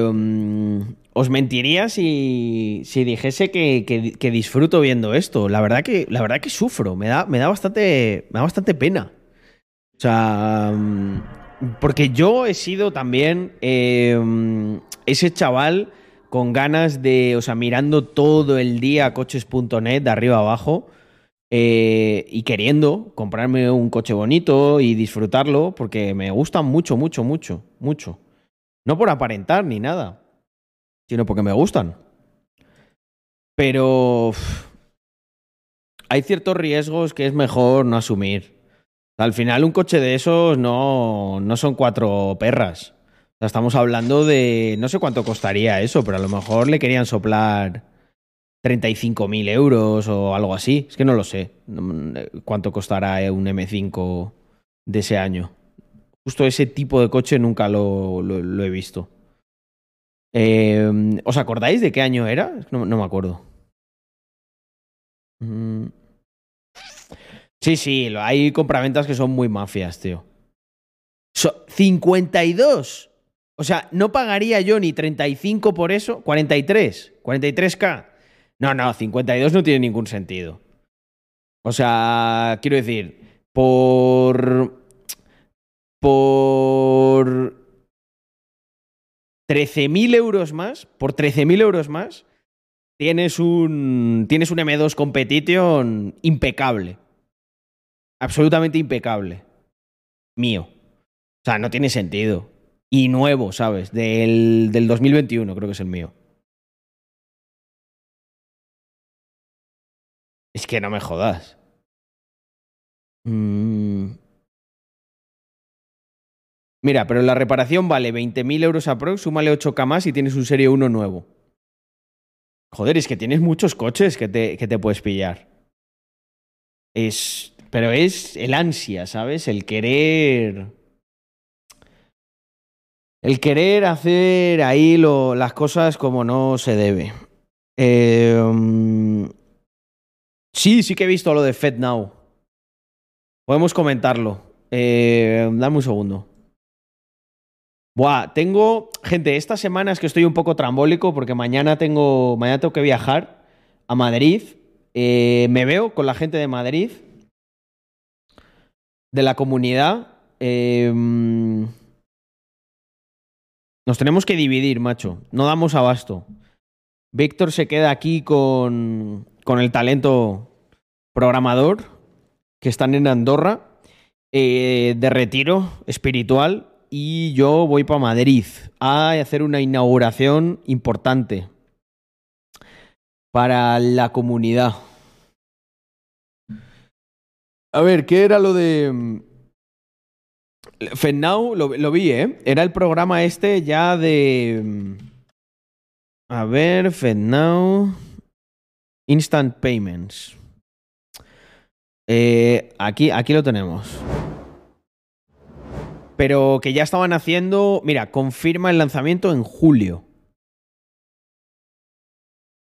os mentiría si, si dijese que, que- disfruto viendo esto. La verdad que, la verdad que sufro. Me da, me da, bastante, me da bastante pena. O sea, porque yo he sido también eh, ese chaval con ganas de, o sea, mirando todo el día coches.net de arriba abajo eh, y queriendo comprarme un coche bonito y disfrutarlo porque me gustan mucho, mucho, mucho, mucho. No por aparentar ni nada, sino porque me gustan. Pero hay ciertos riesgos que es mejor no asumir. Al final un coche de esos no, no son cuatro perras. Estamos hablando de... No sé cuánto costaría eso, pero a lo mejor le querían soplar 35.000 euros o algo así. Es que no lo sé. Eh, ¿Cuánto costará eh, un M5 de ese año? Justo ese tipo de coche nunca lo, he visto. Eh, ¿Os acordáis de qué año era? No, me acuerdo. Mm. Sí, sí, hay compraventas que son muy mafias, tío. So- 52. O sea, no pagaría yo ni 35 por eso. 43. 43k. No, no, 52 no tiene ningún sentido. O sea, quiero decir, por. Por. 13.000 euros más. Por 13.000 euros más. Tienes un. Tienes un M2 Competition impecable. Absolutamente impecable. Mío. O sea, no tiene sentido. Y nuevo, ¿sabes? Del, del 2021, creo que es el mío. Es que no me jodas. Mm. Mira, pero la reparación vale 20.000 euros aprox, súmale 8K más y tienes un Serie 1 nuevo. Joder, es que tienes muchos coches que te, que te puedes pillar. Es. Pero es el ansia, ¿sabes? El querer. El querer hacer ahí las cosas como no se debe. Mm, sí, sí que he visto lo de FedNow. Podemos comentarlo. Eh, dame un segundo. Buah, tengo. Gente, esta semana es que estoy un poco trambólico porque mañana tengo. Mañana tengo que viajar a Madrid. Eh, me veo con la gente de Madrid. De la comunidad. Eh, nos tenemos que dividir, macho. No damos abasto. Víctor se queda aquí con, con el talento programador que están en Andorra eh, de retiro espiritual y yo voy para Madrid a hacer una inauguración importante para la comunidad. A ver, ¿qué era lo de. Lo, lo vi, ¿eh? Era el programa este ya de. mm, A ver, FedNow. Instant Payments. Eh, aquí, aquí lo tenemos. Pero que ya estaban haciendo. Mira, confirma el lanzamiento en julio.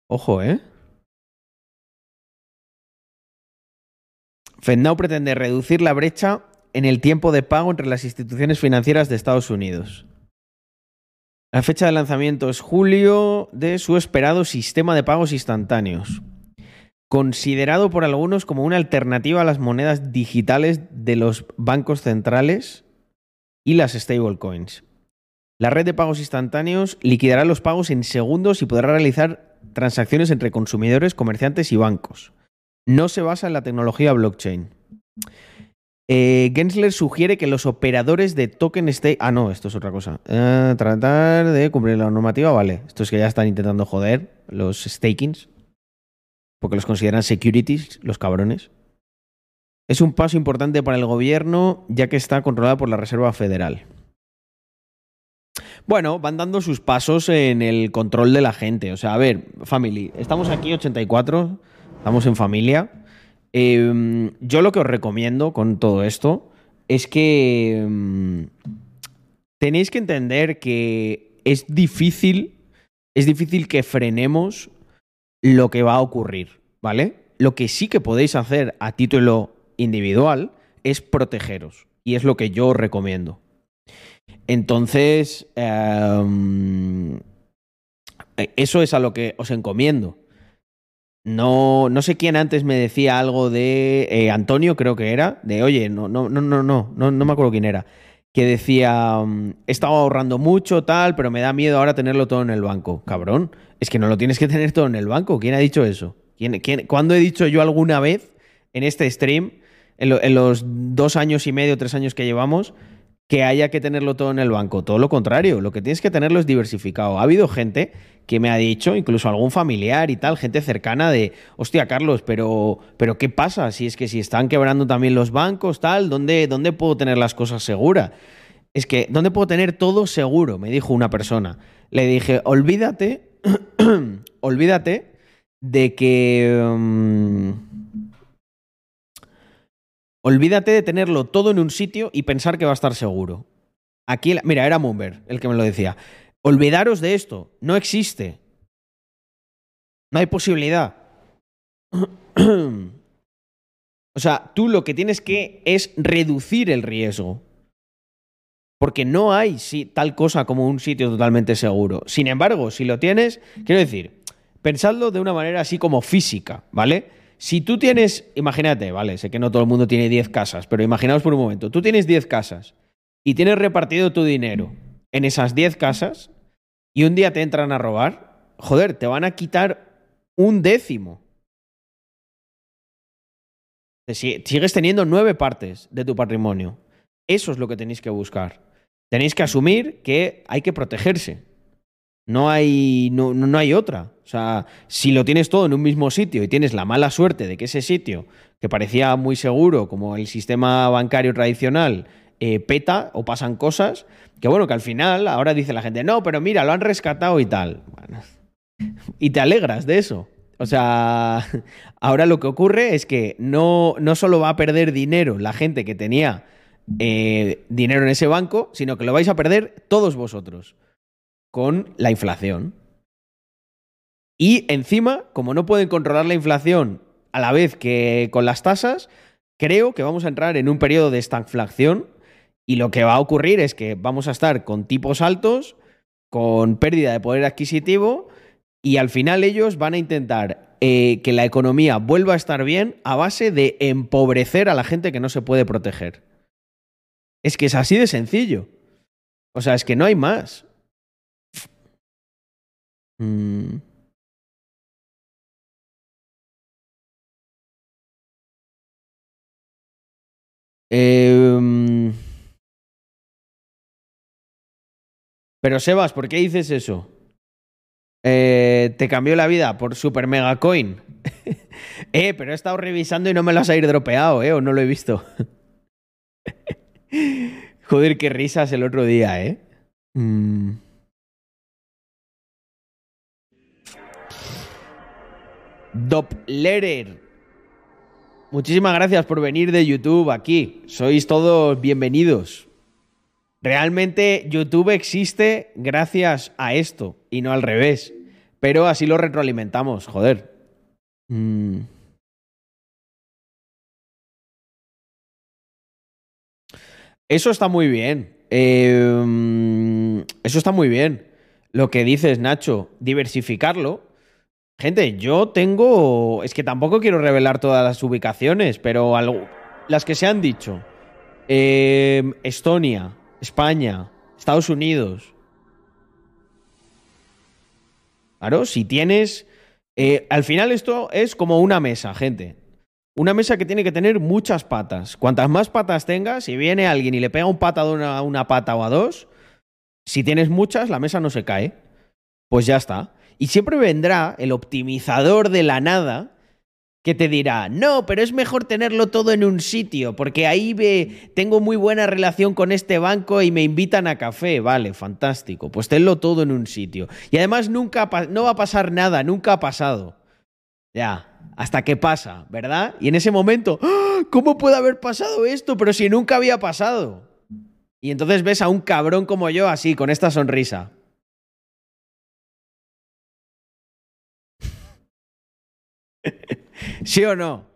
Ojo, ¿eh? FedNow pretende reducir la brecha en el tiempo de pago entre las instituciones financieras de Estados Unidos. La fecha de lanzamiento es julio de su esperado sistema de pagos instantáneos, considerado por algunos como una alternativa a las monedas digitales de los bancos centrales y las stablecoins. La red de pagos instantáneos liquidará los pagos en segundos y podrá realizar transacciones entre consumidores, comerciantes y bancos. No se basa en la tecnología blockchain. Eh, Gensler sugiere que los operadores de token stake. Ah, no, esto es otra cosa. Eh, tratar de cumplir la normativa, vale. Esto es que ya están intentando joder los stakings. Porque los consideran securities, los cabrones. Es un paso importante para el gobierno, ya que está controlada por la Reserva Federal. Bueno, van dando sus pasos en el control de la gente. O sea, a ver, family, estamos aquí 84, estamos en familia. Eh, yo lo que os recomiendo con todo esto es que mm, tenéis que entender que es difícil, es difícil que frenemos lo que va a ocurrir, ¿vale? Lo que sí que podéis hacer a título individual es protegeros. Y es lo que yo os recomiendo. Entonces, em, eso es a lo que os encomiendo. No, no sé quién antes me decía algo de eh, Antonio, creo que era, de oye, no, no, no, no, no, no, me acuerdo quién era, que decía, mm, he estado ahorrando mucho, tal, pero me da miedo ahora tenerlo todo en el banco. Cabrón, es que no lo tienes que tener todo en el banco. ¿Quién ha dicho eso? ¿Quién, quién, ¿Cuándo he dicho yo alguna vez en este stream, en, lo- en los dos años y medio, tres años que llevamos, que haya que tenerlo todo en el banco. Todo lo contrario, lo que tienes que tenerlo es diversificado. Ha habido gente que me ha dicho, incluso algún familiar y tal, gente cercana de, hostia, Carlos, pero, pero ¿qué pasa? Si es que si están quebrando también los bancos, tal, ¿dónde, dónde puedo tener las cosas seguras? Es que, ¿dónde puedo tener todo seguro? Me dijo una persona. Le dije, olvídate, olvídate de que... mm, Olvídate de tenerlo todo en un sitio y pensar que va a estar seguro. Aquí, mira, era Mumber el que me lo decía. Olvidaros de esto, no existe. No hay posibilidad. o sea, tú lo que tienes que es reducir el riesgo. Porque no hay tal cosa como un sitio totalmente seguro. Sin embargo, si lo tienes, quiero decir, pensadlo de una manera así como física, ¿vale? Si tú tienes, imagínate, ¿vale? Sé que no todo el mundo tiene 10 casas, pero imaginaos por un momento, tú tienes 10 casas y tienes repartido tu dinero en esas 10 casas y un día te entran a robar, joder, te van a quitar un décimo. Sigues teniendo nueve partes de tu patrimonio. Eso es lo que tenéis que buscar. Tenéis que asumir que hay que protegerse. No hay, no, no- hay otra. O sea, si lo tienes todo en un mismo sitio y tienes la mala suerte de que ese sitio, que parecía muy seguro, como el sistema bancario tradicional, eh, peta o pasan cosas, que bueno, que al final ahora dice la gente, no, pero mira, lo han rescatado y tal. Y te alegras de eso. O sea, ahora lo que ocurre es que no, no solo va a perder dinero la gente que tenía eh, dinero en ese banco, sino que lo vais a perder todos vosotros con la inflación. Y encima, como no pueden controlar la inflación a la vez que con las tasas, creo que vamos a entrar en un periodo de estanflación y lo que va a ocurrir es que vamos a estar con tipos altos, con pérdida de poder adquisitivo y al final ellos van a intentar eh, que la economía vuelva a estar bien a base de empobrecer a la gente que no se puede proteger. Es que es así de sencillo. O sea, es que no hay más. Mm. Em, Pero Sebas, ¿por qué dices eso? Eh, te cambió la vida por Super Mega Coin. eh, pero he estado revisando y no me lo has airdropeado, ¿eh? O no lo he visto. Joder, qué risas el otro día, ¿eh? Mm. Dopplerer. Muchísimas gracias por venir de YouTube aquí. Sois todos bienvenidos. Realmente YouTube existe gracias a esto y no al revés. Pero así lo retroalimentamos, joder. Mm. Eso está muy bien. Mm, eso está muy bien. Lo que dices, Nacho, diversificarlo. Gente, yo tengo. Es que tampoco quiero revelar todas las ubicaciones, pero algo- las que se han dicho. Eh, Estonia, España, Estados Unidos. Claro, si tienes. eh, al final, esto es como una mesa, gente. Una mesa que tiene que tener muchas patas. Cuantas más patas tengas, si viene alguien y le pega un patadón a una pata o a dos, si tienes muchas, la mesa no se cae. Pues ya está. Y siempre vendrá el optimizador de la nada que te dirá, no, pero es mejor tenerlo todo en un sitio, porque ahí ve, tengo muy buena relación con este banco y me invitan a café. Vale, fantástico. Pues tenlo todo en un sitio. Y además nunca no va a pasar nada, nunca ha pasado. Ya, hasta que pasa, ¿verdad? Y en ese momento, ¡ah! ¿cómo puede haber pasado esto? Pero si nunca había pasado. Y entonces ves a un cabrón como yo así, con esta sonrisa. ¿Sí o no?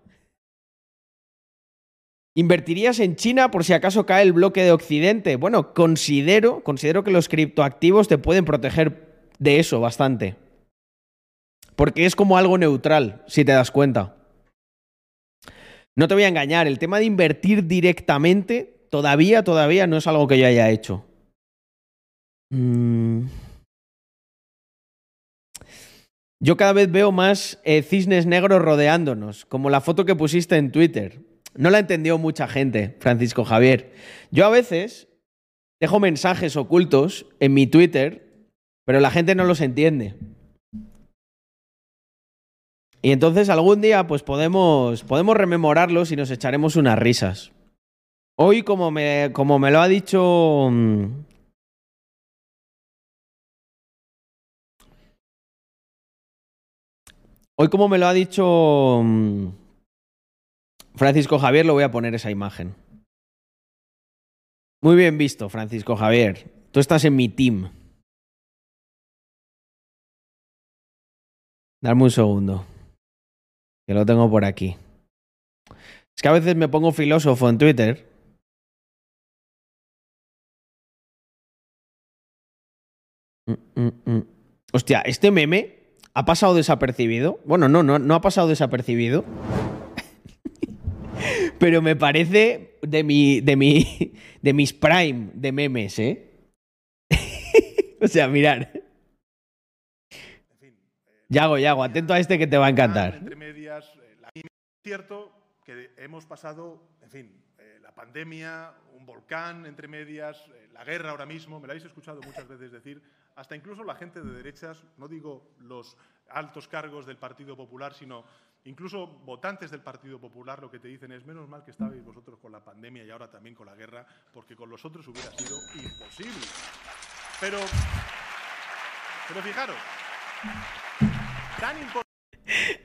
¿Invertirías en China por si acaso cae el bloque de Occidente? Bueno, considero, considero que los criptoactivos te pueden proteger de eso bastante. Porque es como algo neutral, si te das cuenta. No te voy a engañar, el tema de invertir directamente todavía, todavía no es algo que yo haya hecho. Mm. Yo cada vez veo más eh, cisnes negros rodeándonos, como la foto que pusiste en Twitter. No la entendió mucha gente, Francisco Javier. Yo a veces dejo mensajes ocultos en mi Twitter, pero la gente no los entiende. Y entonces algún día pues podemos, podemos rememorarlos y nos echaremos unas risas. Hoy, como me, como me lo ha dicho... Hoy, como me lo ha dicho mm, Francisco Javier, lo voy a poner esa imagen. Muy bien visto, Francisco Javier. Tú estás en mi team. Dame un segundo. Que lo tengo por aquí. Es que a veces me pongo filósofo en Twitter. Mm, mm. Hostia, este meme ha pasado desapercibido. Bueno, no, no, no ha pasado desapercibido. Pero me parece de mi, de mi, de mis prime de memes, ¿eh? o sea, mirar. Yago, Yago, atento a este que te va a encantar. Entre eh, cierto que hemos pasado, en fin, pandemia, un volcán entre medias, eh, la guerra ahora mismo, me lo habéis escuchado muchas veces decir, hasta incluso la gente de derechas, no digo los altos cargos del Partido Popular, sino incluso votantes del Partido Popular, lo que te dicen es menos mal que estabais vosotros con la pandemia y ahora también con la guerra, porque con los otros hubiera sido imposible. Pero, pero fijaros, tan importante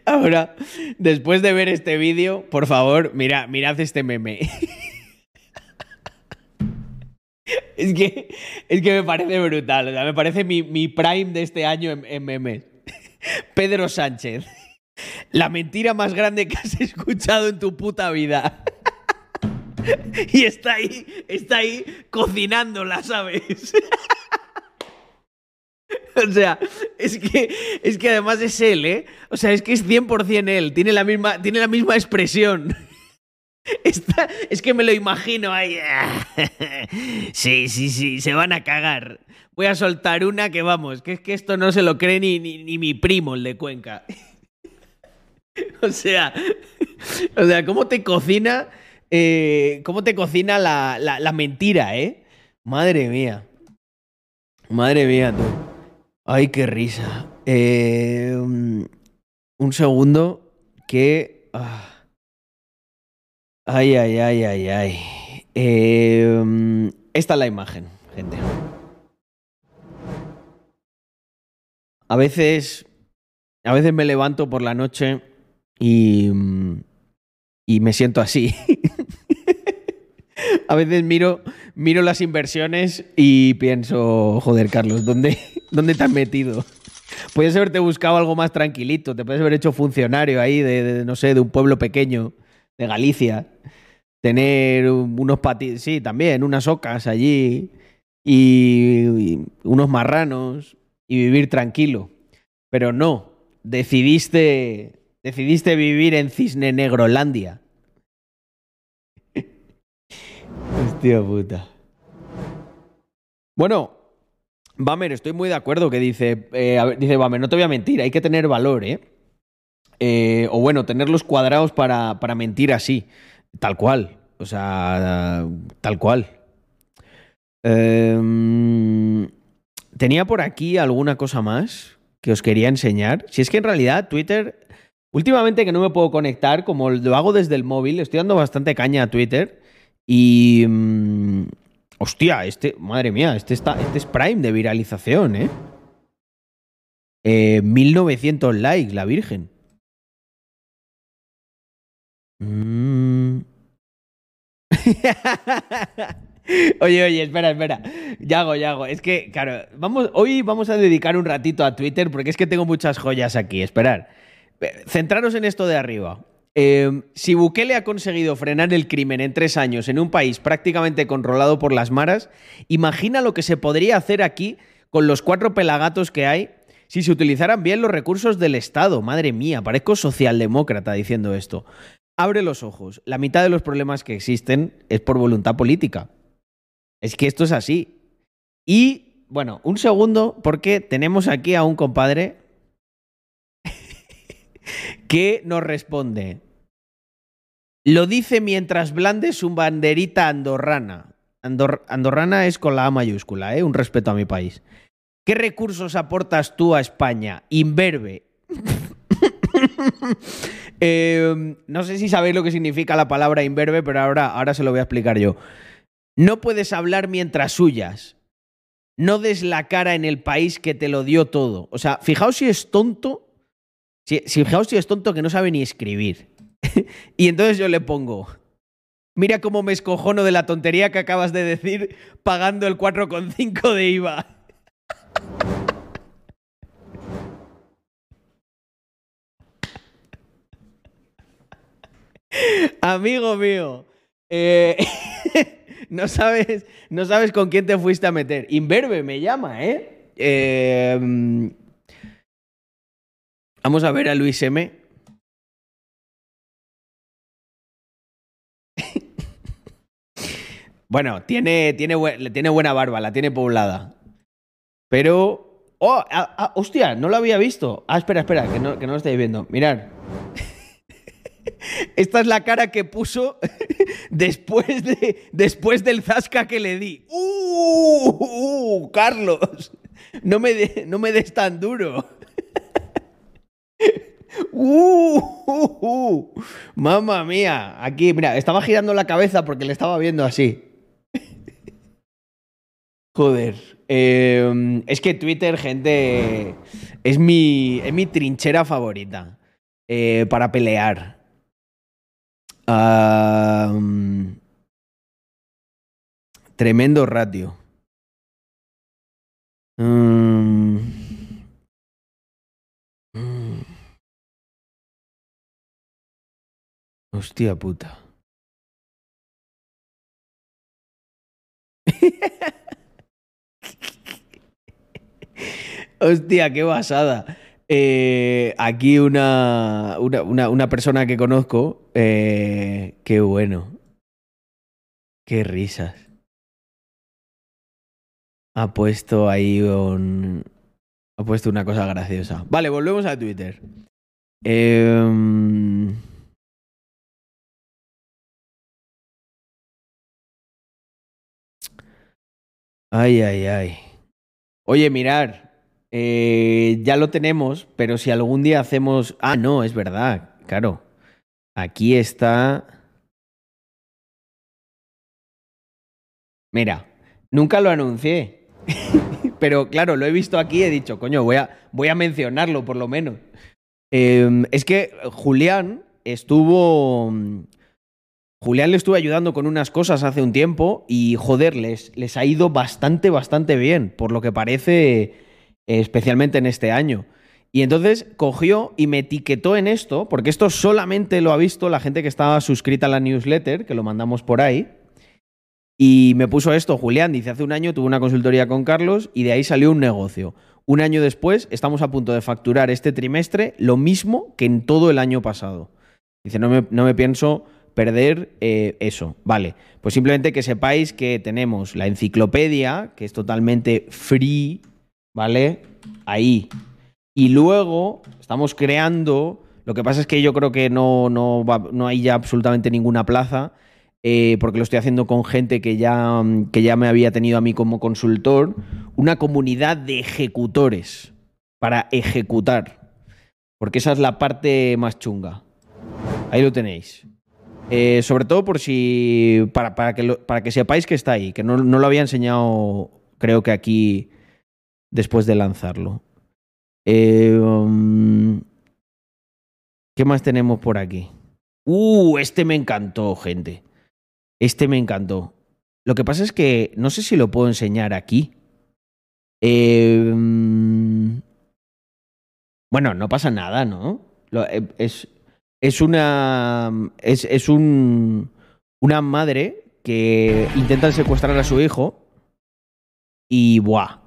Ahora, después de ver este vídeo, por favor, mira, mirad este meme. es, que, es que me parece brutal. o sea, me parece mi, mi prime de este año en, en memes. Pedro Sánchez. La mentira más grande que has escuchado en tu puta vida. y está ahí, está ahí cocinándola, ¿sabes? O sea, es que, es que además es él, ¿eh? O sea, es que es 100% él. Tiene la misma, tiene la misma expresión. Es que me lo imagino ahí. Sí, sí, sí, se van a cagar. Voy a soltar una que vamos, que es que esto no se lo cree ni, ni, ni mi primo, el de Cuenca. O sea, o sea, ¿cómo te cocina, eh, cómo te cocina la, la- la mentira, eh? Madre mía. Madre mía, tú. Ay, qué risa. Eh, mm, un segundo que... ah. Ay, ay, ay, ay, ay. Mm, esta es la imagen, gente. A veces... A veces me levanto por la noche y... Y me siento así. A veces miro, miro las inversiones y pienso, joder, Carlos, ¿dónde, ¿dónde te has metido? Puedes haberte buscado algo más tranquilito, te puedes haber hecho funcionario ahí de, no sé, de un pueblo pequeño, de Galicia. Tener un- unos patines, sí, también, unas ocas allí y, unos marranos y vivir tranquilo. Pero no, decidiste, decidiste vivir en Cisne Negrolandia. Hostia puta. Bueno, Bamer, estoy muy de acuerdo que dice, eh, dice Bamer, no te voy a mentir, hay que tener valor, ¿eh? Eh, o bueno, tenerlos cuadrados para, para mentir así, tal cual, o sea, tal cual. Em, tenía por aquí alguna cosa más que os quería enseñar. Si es que en realidad Twitter, últimamente que no me puedo conectar, como lo hago desde el móvil, estoy dando bastante caña a Twitter. Y. mm, hostia, este. Madre mía, este, está, este es Prime de viralización, ¿eh? Eh, 1900 likes, la Virgen. Mm. Oye, oye, espera, espera. Yago, Yago. Es que, claro, vamos, hoy vamos a dedicar un ratito a Twitter porque es que tengo muchas joyas aquí. Esperar. Eh, Centraros en esto de arriba. Eh, si Bukele ha conseguido frenar el crimen en tres años en un país prácticamente controlado por las maras, imagina lo que se podría hacer aquí con los cuatro pelagatos que hay si se utilizaran bien los recursos del Estado. Madre mía, parezco socialdemócrata diciendo esto. Abre los ojos. La mitad de los problemas que existen es por voluntad política. Es que esto es así. Y, bueno, un segundo, porque tenemos aquí a un compadre que nos responde. Lo dice mientras blande su banderita andorrana. Andor- andorrana es con la A mayúscula, ¿eh? Un respeto a mi país. ¿Qué recursos aportas tú a España? Inverbe. Eh, no sé si sabéis lo que significa la palabra inverbe, pero ahora, ahora se lo voy a explicar yo. No puedes hablar mientras suyas. No des la cara en el país que te lo dio todo. O sea, fijaos si es tonto. Si, si- fijaos si es tonto que no sabe ni escribir. y entonces yo le pongo. Mira cómo me escojono de la tontería que acabas de decir pagando el 4,5 de IVA. Amigo mío, eh, no, sabes, no sabes con quién te fuiste a meter. Inverbe me llama, ¿eh? Mm, Vamos a ver a Luis M. bueno, tiene, tiene buena barba, la tiene poblada. Pero. ¡Oh! ah, ah, ¡Hostia! No lo había visto. Ah, espera, espera, que no, que no lo estáis viendo. Mirad. Esta es la cara que puso después, de, después del zasca que le di. ¡Uh! uh, Carlos! No me, no me des tan duro. ¡Uh! uh. ¡Mamma mía! Aquí, mira, estaba girando la cabeza porque le estaba viendo así. Joder. eh, es que Twitter, gente, es mi, es mi trinchera favorita eh, para pelear. Ah, mm, tremendo ratio. Mm, mm. Hostia puta. Hostia, qué basada. Eh, aquí una, una, una- una persona que conozco, eh, qué bueno. Qué risas. Ha puesto ahí un... Ha puesto una cosa graciosa. Vale, volvemos a Twitter. Em, Ay, ay, ay. Oye, mirar. Eh, ya lo tenemos, pero si algún día hacemos... Ah, no, es verdad, claro. Aquí está... Mira, nunca lo anuncié. pero claro, lo he visto aquí y he dicho, coño, voy a, voy a mencionarlo por lo menos. Eh, es que Julián estuvo... Julián le estuve ayudando con unas cosas hace un tiempo y, joder, les, ha ido bastante, bastante bien, por lo que parece, especialmente en este año. Y entonces cogió y me etiquetó en esto, porque esto solamente lo ha visto la gente que estaba suscrita a la newsletter, que lo mandamos por ahí. Y me puso esto, Julián, dice, hace un año tuve una consultoría con Carlos y de ahí salió un negocio. Un año después estamos a punto de facturar este trimestre lo mismo que en todo el año pasado. Dice, no me, no me pienso perder eh, eso. Vale, pues simplemente que sepáis que tenemos la enciclopedia, que es totalmente free, ¿vale? Ahí. Y luego estamos creando, lo que pasa es que yo creo que no, no, no hay ya absolutamente ninguna plaza, eh, porque lo estoy haciendo con gente que ya, mm, que ya me había tenido a mí como consultor, una comunidad de ejecutores para ejecutar. Porque esa es la parte más chunga. Ahí lo tenéis. Eh, sobre todo por si. Para, para que para que sepáis que está ahí, que no, no lo había enseñado, creo que aquí, después de lanzarlo. Eh, um, ¿Qué más tenemos por aquí? Uh, este me encantó, gente. Este me encantó. Lo que pasa es que no sé si lo puedo enseñar aquí. Eh, mm, bueno, no pasa nada, ¿no? Eh, es, es una. Es, es un. Una madre que intenta secuestrar a su hijo. Y buah.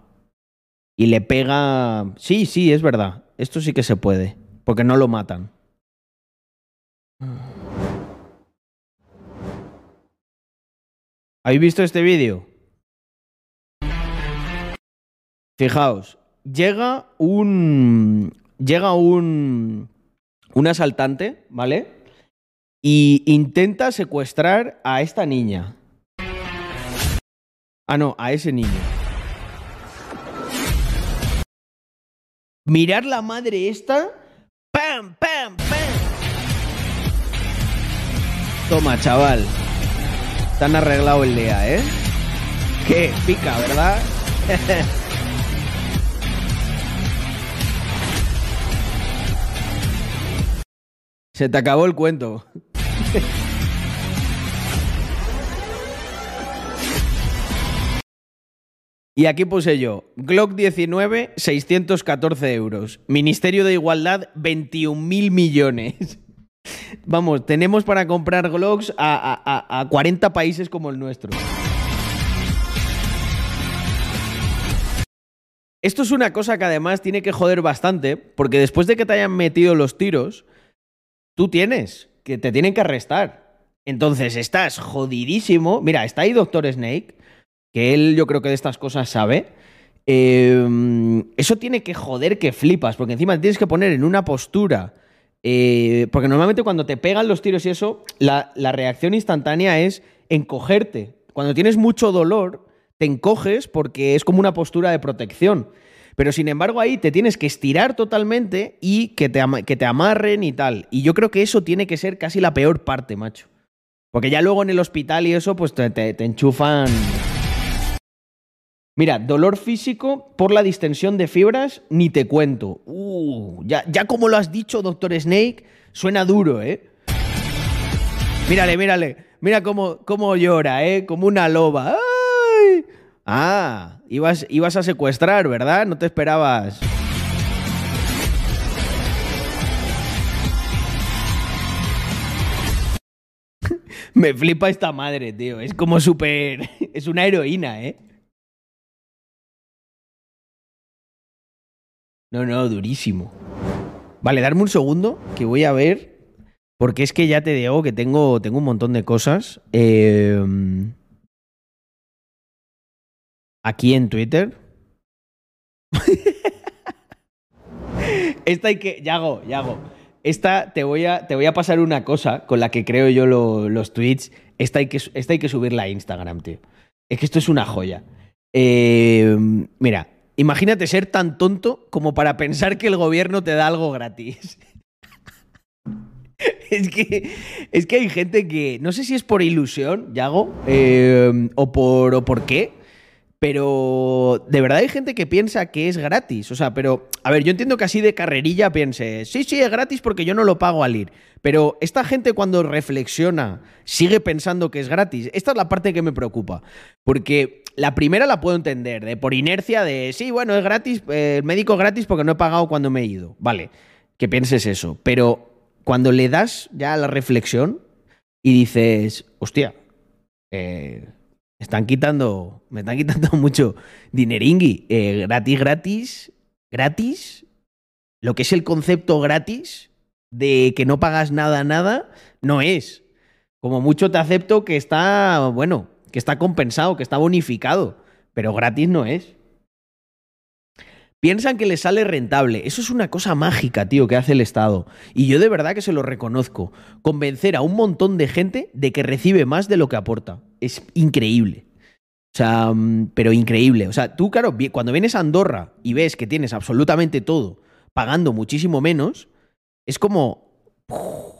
Y le pega. Sí, sí, es verdad. Esto sí que se puede. Porque no lo matan. ¿Habéis visto este vídeo? Fijaos, llega un. Llega un. Un asaltante, ¿vale? Y intenta secuestrar a esta niña. Ah, no, a ese niño. Mirar la madre esta. ¡Pam, pam, pam! Toma, chaval. Te han arreglado el día, ¿eh? Qué pica, ¿verdad? Se te acabó el cuento. Y aquí puse yo, Glock 19, 614 euros. Ministerio de Igualdad, 21.000 millones. Vamos, tenemos para comprar Glocks a, a- a- a 40 países como el nuestro. Esto es una cosa que además tiene que joder bastante, porque después de que te hayan metido los tiros, tú tienes, que te tienen que arrestar. Entonces estás jodidísimo. Mira, está ahí Doctor Snake, que él yo creo que de estas cosas sabe. Eh, eso tiene que joder que flipas, porque encima te tienes que poner en una postura. eh, porque normalmente cuando te pegan los tiros y eso, la, la reacción instantánea es encogerte. Cuando tienes mucho dolor, te encoges porque es como una postura de protección. Pero sin embargo ahí te tienes que estirar totalmente y que te, que te amarren y tal. Y yo creo que eso tiene que ser casi la peor parte, macho. Porque ya luego en el hospital y eso, pues te enchufan... Mira, dolor físico por la distensión de fibras, ni te cuento. Uh, ya, ya como lo has dicho, doctor Snake, suena duro, ¿eh? Mírale, mírale. Mira cómo, cómo llora, ¿eh? Como una loba. ¡Ay! Ah, ibas, ibas a secuestrar, ¿verdad? No te esperabas. Me flipa esta madre, tío. Es como súper... Es una heroína, ¿eh? No, no, durísimo. Vale, darme un segundo que voy a ver. Porque es que ya te digo que tengo, tengo un montón de cosas. eh, aquí en Twitter. Esta hay que. Yago, Yago. Esta te voy a, te voy a pasar una cosa con la que creo yo lo- los tweets. Esta hay, que, esta hay que subirla a Instagram, tío. Es que esto es una joya. Eh, mira, imagínate ser tan tonto como para pensar que el gobierno te da algo gratis. Es que, es que hay gente que, no sé si es por ilusión, Yago, eh, o, por, o por qué, pero de verdad hay gente que piensa que es gratis. O sea, pero, a ver, yo entiendo que así de carrerilla piense, sí, sí, es gratis porque yo no lo pago al ir. Pero esta gente cuando reflexiona sigue pensando que es gratis. Esta es la parte que me preocupa. Porque la primera la puedo entender, de por inercia de, sí, bueno, es gratis, eh, el médico gratis porque no he pagado cuando me he ido. Vale, que pienses eso. Pero cuando le das ya la reflexión y dices, hostia, eh, están quitando, me están quitando mucho dineringui. Eh, gratis, gratis, gratis. Lo que es el concepto gratis de que no pagas nada, nada, no es. Como mucho te acepto que está, bueno, que está compensado, que está bonificado, pero gratis no es. Piensan que les sale rentable. Eso es una cosa mágica, tío, que hace el Estado. Y yo de verdad que se lo reconozco. Convencer a un montón de gente de que recibe más de lo que aporta. Es increíble. O sea, mm, pero increíble. O sea, tú, claro, cuando vienes a Andorra y ves que tienes absolutamente todo pagando muchísimo menos, es como...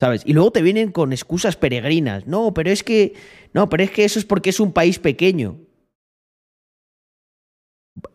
¿Sabes? Y luego te vienen con excusas peregrinas. No, pero es que... No, pero es que eso es porque es un país pequeño.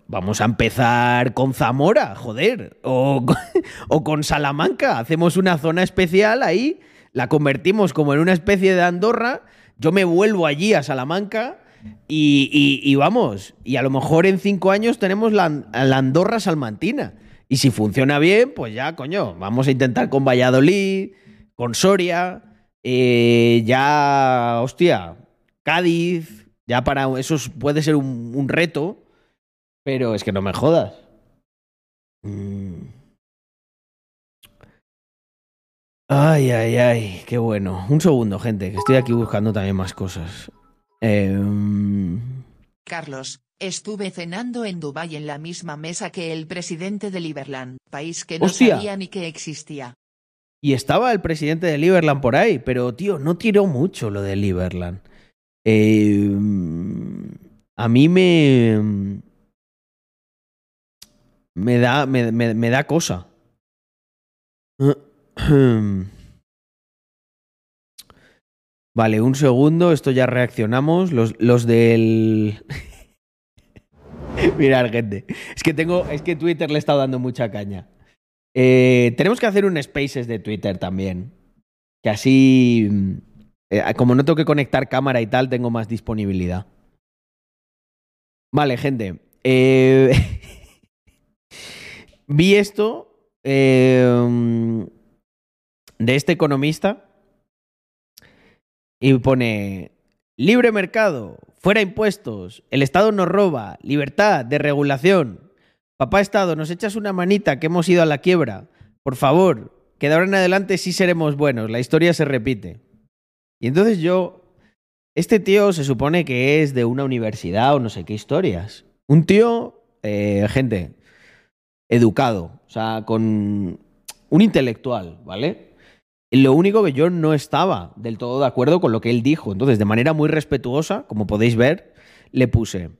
Vamos a empezar con Zamora, joder. O, o con Salamanca. Hacemos una zona especial ahí, la convertimos como en una especie de Andorra. Yo me vuelvo allí a Salamanca y, vamos. Y a lo mejor en cinco años tenemos la, Andorra salmantina. Y si funciona bien, pues ya, coño, vamos a intentar con Valladolid, con Soria, eh, ya, hostia, Cádiz. Ya para eso es- puede ser un- un reto. Pero es que no me jodas. Mm. Ay, ay, ay, qué bueno. Un segundo, gente, que estoy aquí buscando también más cosas. Em, Carlos, estuve cenando en Dubái en la misma mesa que el presidente de Liberland, país que no Hostia. sabía ni que existía. y estaba el presidente de Liberland por ahí, pero tío, no tiró mucho lo de Liberland. Em, a mí me. Me da, me, me- me da cosa. Vale, un segundo, esto ya reaccionamos. Los, los del. Mirad, gente. Es que tengo. Es que Twitter le estado dando mucha caña. Eh, tenemos que hacer un Spaces de Twitter también. Que así. mm, eh, como no tengo que conectar cámara y tal, tengo más disponibilidad. Vale, gente. Eh, vi esto eh, de este economista y pone libre mercado, fuera impuestos, el Estado nos roba, libertad de regulación. Papá Estado, nos echas una manita que hemos ido a la quiebra. Por favor, que de ahora en adelante sí seremos buenos, la historia se repite. Y entonces yo, este tío se supone que es de una universidad o no sé qué historias. Un tío, eh, gente, educado, o sea, con un intelectual, ¿vale? Lo único que yo no estaba del todo de acuerdo con lo que él dijo. Entonces, de manera muy respetuosa, como podéis ver, le puse,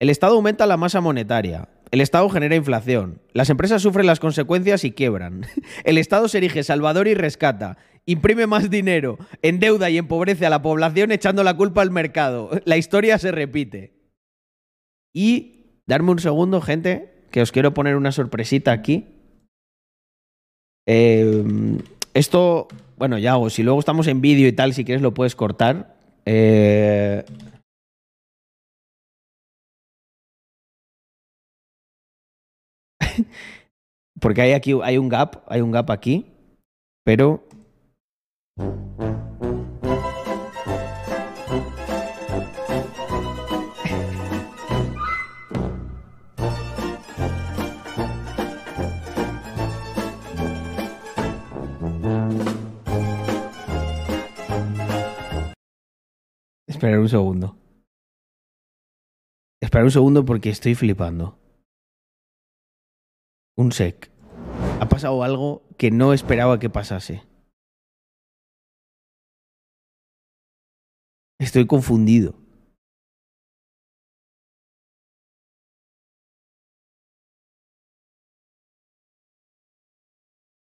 el Estado aumenta la masa monetaria, el Estado genera inflación, las empresas sufren las consecuencias y quiebran, el Estado se erige salvador y rescata, imprime más dinero, endeuda y empobrece a la población echando la culpa al mercado. La historia se repite. Y, darme un segundo, gente, que os quiero poner una sorpresita aquí. Eh, esto, bueno, ya hago. Si luego estamos en vídeo y tal, si quieres lo puedes cortar. Eh, porque hay aquí, hay un gap, hay un gap aquí, pero. esperar un segundo. Esperar un segundo porque estoy flipando. Un sec. Ha pasado algo que no esperaba que pasase. Estoy confundido.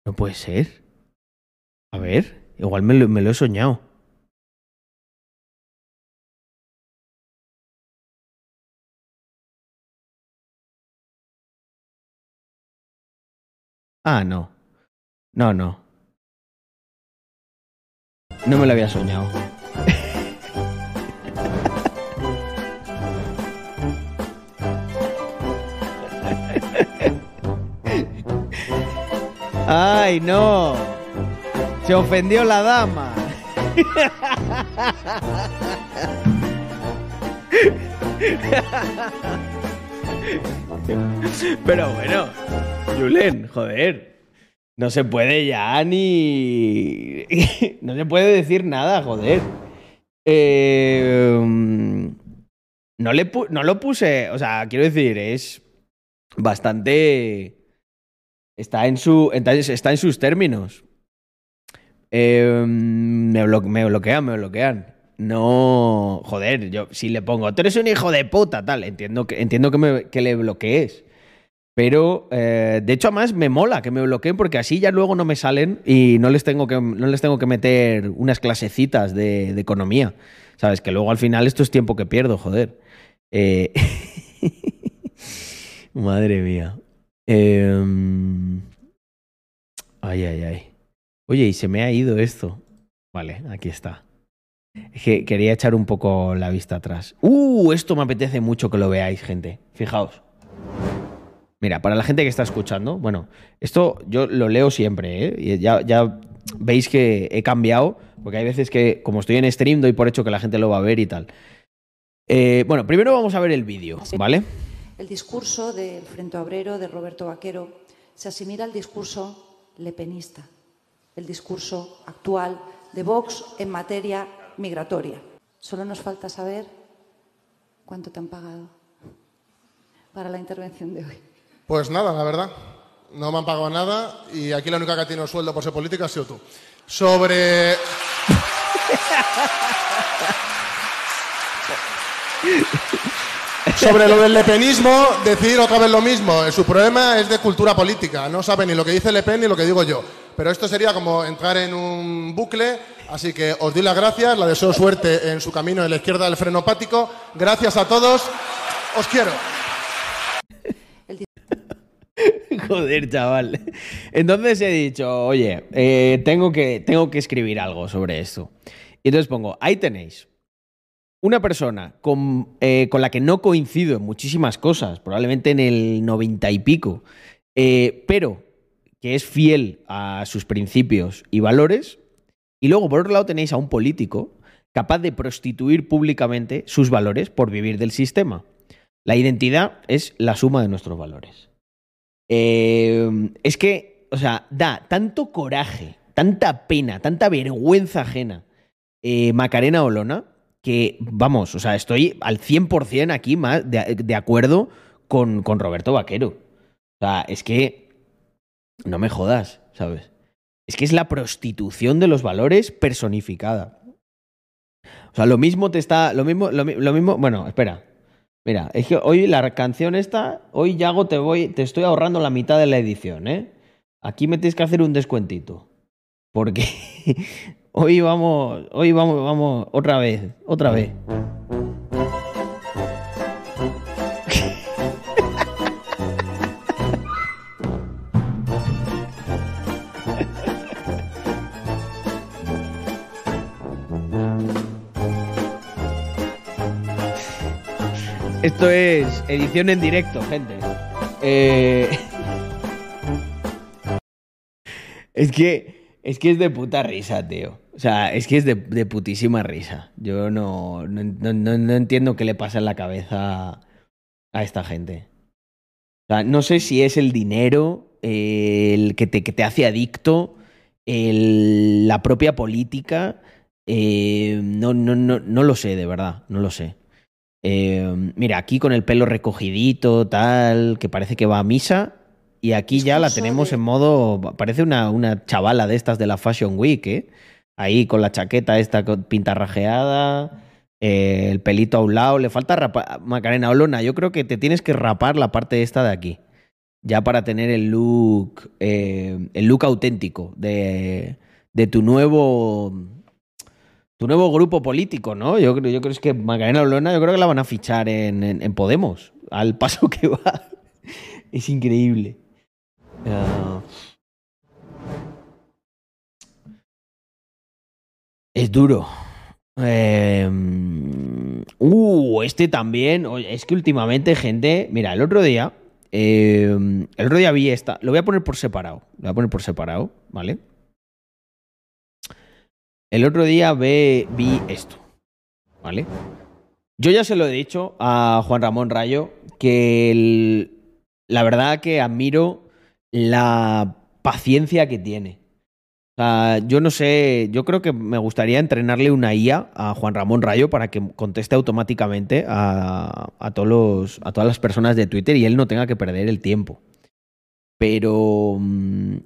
No puede ser. A ver, igual me lo, me lo he soñado. Ah, no. No, no. No me lo había soñado. ¡Ay, no! Se ofendió la dama. Pero bueno, Julen, joder. No se puede ya ni. no se puede decir nada, joder. Eh, no, le no lo puse. O sea, quiero decir, es bastante. Está en, su, está en sus términos. Eh, me bloquean, me bloquean. No, joder, yo si le pongo, tú eres un hijo de puta, tal, entiendo que, entiendo que, me- que le bloquees. Pero, eh, de hecho, además me mola que me bloqueen porque así ya luego no me salen y no les tengo que, no les tengo que meter unas clasecitas de, economía. ¿Sabes? Que luego al final esto es tiempo que pierdo, joder. Eh, Madre mía. Em, Ay, ay, ay. Oye, y se me ha ido esto. Vale, aquí está. Que quería echar un poco la vista atrás. ¡Uh! Esto me apetece mucho que lo veáis, gente. Fijaos. Mira, para la gente que está escuchando, bueno, esto yo lo leo siempre, ¿eh? Y ya, ya veis que he cambiado, porque hay veces que, como estoy en stream, doy por hecho que la gente lo va a ver y tal. Eh, bueno, primero vamos a ver el vídeo, ¿vale? El discurso del Frente Obrero de Roberto Vaquero se asimila al discurso lepenista, el discurso actual de Vox en materia migratoria. Solo nos falta saber cuánto te han pagado para la intervención de hoy. Pues nada, la verdad. No me han pagado nada y aquí la única que ha tenido sueldo por ser política ha sido tú. Sobre. Sobre lo del lepenismo, decir otra vez lo mismo. Su problema es de cultura política. No sabe ni lo que dice Le Pen ni lo que digo yo. Pero esto sería como entrar en un bucle. Así que os doy las gracias. La deseo suerte en su camino en la izquierda del frenopático. Gracias a todos. Os quiero. Joder, chaval. Entonces he dicho, oye, eh, tengo, que, tengo que escribir algo sobre esto. Y entonces pongo, ahí tenéis. Una persona con, eh, con la que no coincido en muchísimas cosas, probablemente en el noventa y pico, eh, pero que es fiel a sus principios y valores. Y luego, por otro lado, tenéis a un político capaz de prostituir públicamente sus valores por vivir del sistema. La identidad es la suma de nuestros valores. Eh, es que, o sea, da tanto coraje, tanta pena, tanta vergüenza ajena eh, Macarena Olona que, vamos, o sea, estoy al 100% aquí más de, acuerdo con, con Roberto Vaquero. O sea, es que no me jodas, ¿sabes? Es que es la prostitución de los valores personificada. O sea, lo mismo te está. Lo mismo, lo, mi- lo mismo. Bueno, espera. Mira, es que hoy la canción esta, hoy Yago te voy, te estoy ahorrando la mitad de la edición, ¿eh? Aquí me tienes que hacer un descuentito. Porque hoy vamos, hoy vamos, vamos, otra vez, otra vez. Esto es edición en directo, gente. Eh, Es que, es que es de puta risa, tío. O sea, es que es de, putísima risa. Yo no, no, no- entiendo qué le pasa en la cabeza a esta gente. O sea, no sé si es el dinero el que te, que te hace adicto, la propia política. eh, no, no, no, no lo sé, de verdad, no lo sé. Eh, mira, aquí con el pelo recogidito, tal, que parece que va a misa. Y aquí ya la tenemos de- en modo. Parece una, una chavala de estas de la Fashion Week, ¿eh? Ahí con la chaqueta esta pintarrajeada, eh, el pelito a un lado. Le falta rapar. Macarena Olona, yo creo que te tienes que rapar la parte esta de aquí. ya para tener el look, eh, el look auténtico de, de tu nuevo tu nuevo grupo político, ¿no? Yo, creo- yo creo que Macarena Olona, yo creo que la van a fichar en, en- Podemos, al paso que va. Es increíble. Ah. es duro. Eh, uh, este también. Es que últimamente, gente. Mira, el otro día. eh, el otro día vi esta. Lo voy a poner por separado. Lo voy a poner por separado, ¿vale? El otro día ve- vi esto. ¿Vale? Yo ya se lo he dicho a Juan Ramón Rayo que la verdad que admiro la paciencia que tiene. O sea, yo no sé, yo creo que me gustaría entrenarle una IA a Juan Ramón Rayo para que conteste automáticamente a, todos a todas las personas de Twitter y él no tenga que perder el tiempo. Pero mm,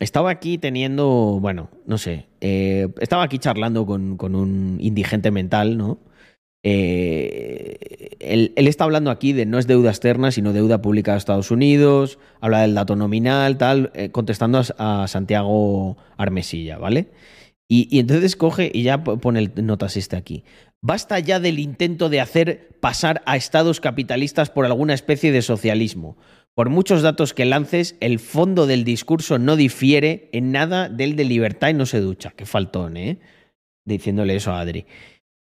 estaba aquí teniendo, bueno, no sé, eh, estaba aquí charlando con, con un indigente mental, ¿no? Eh, él, está hablando aquí de no es deuda externa, sino deuda pública de Estados Unidos, habla del dato nominal, tal, eh, contestando a, Santiago Armesilla, ¿vale? Y, y entonces coge y ya po- pone el notas este aquí. Basta ya del intento de hacer pasar a estados capitalistas por alguna especie de socialismo. Por muchos datos que lances, el fondo del discurso no difiere en nada del de libertad y no se ducha. Qué faltón, ¿eh? Diciéndole eso a Adri.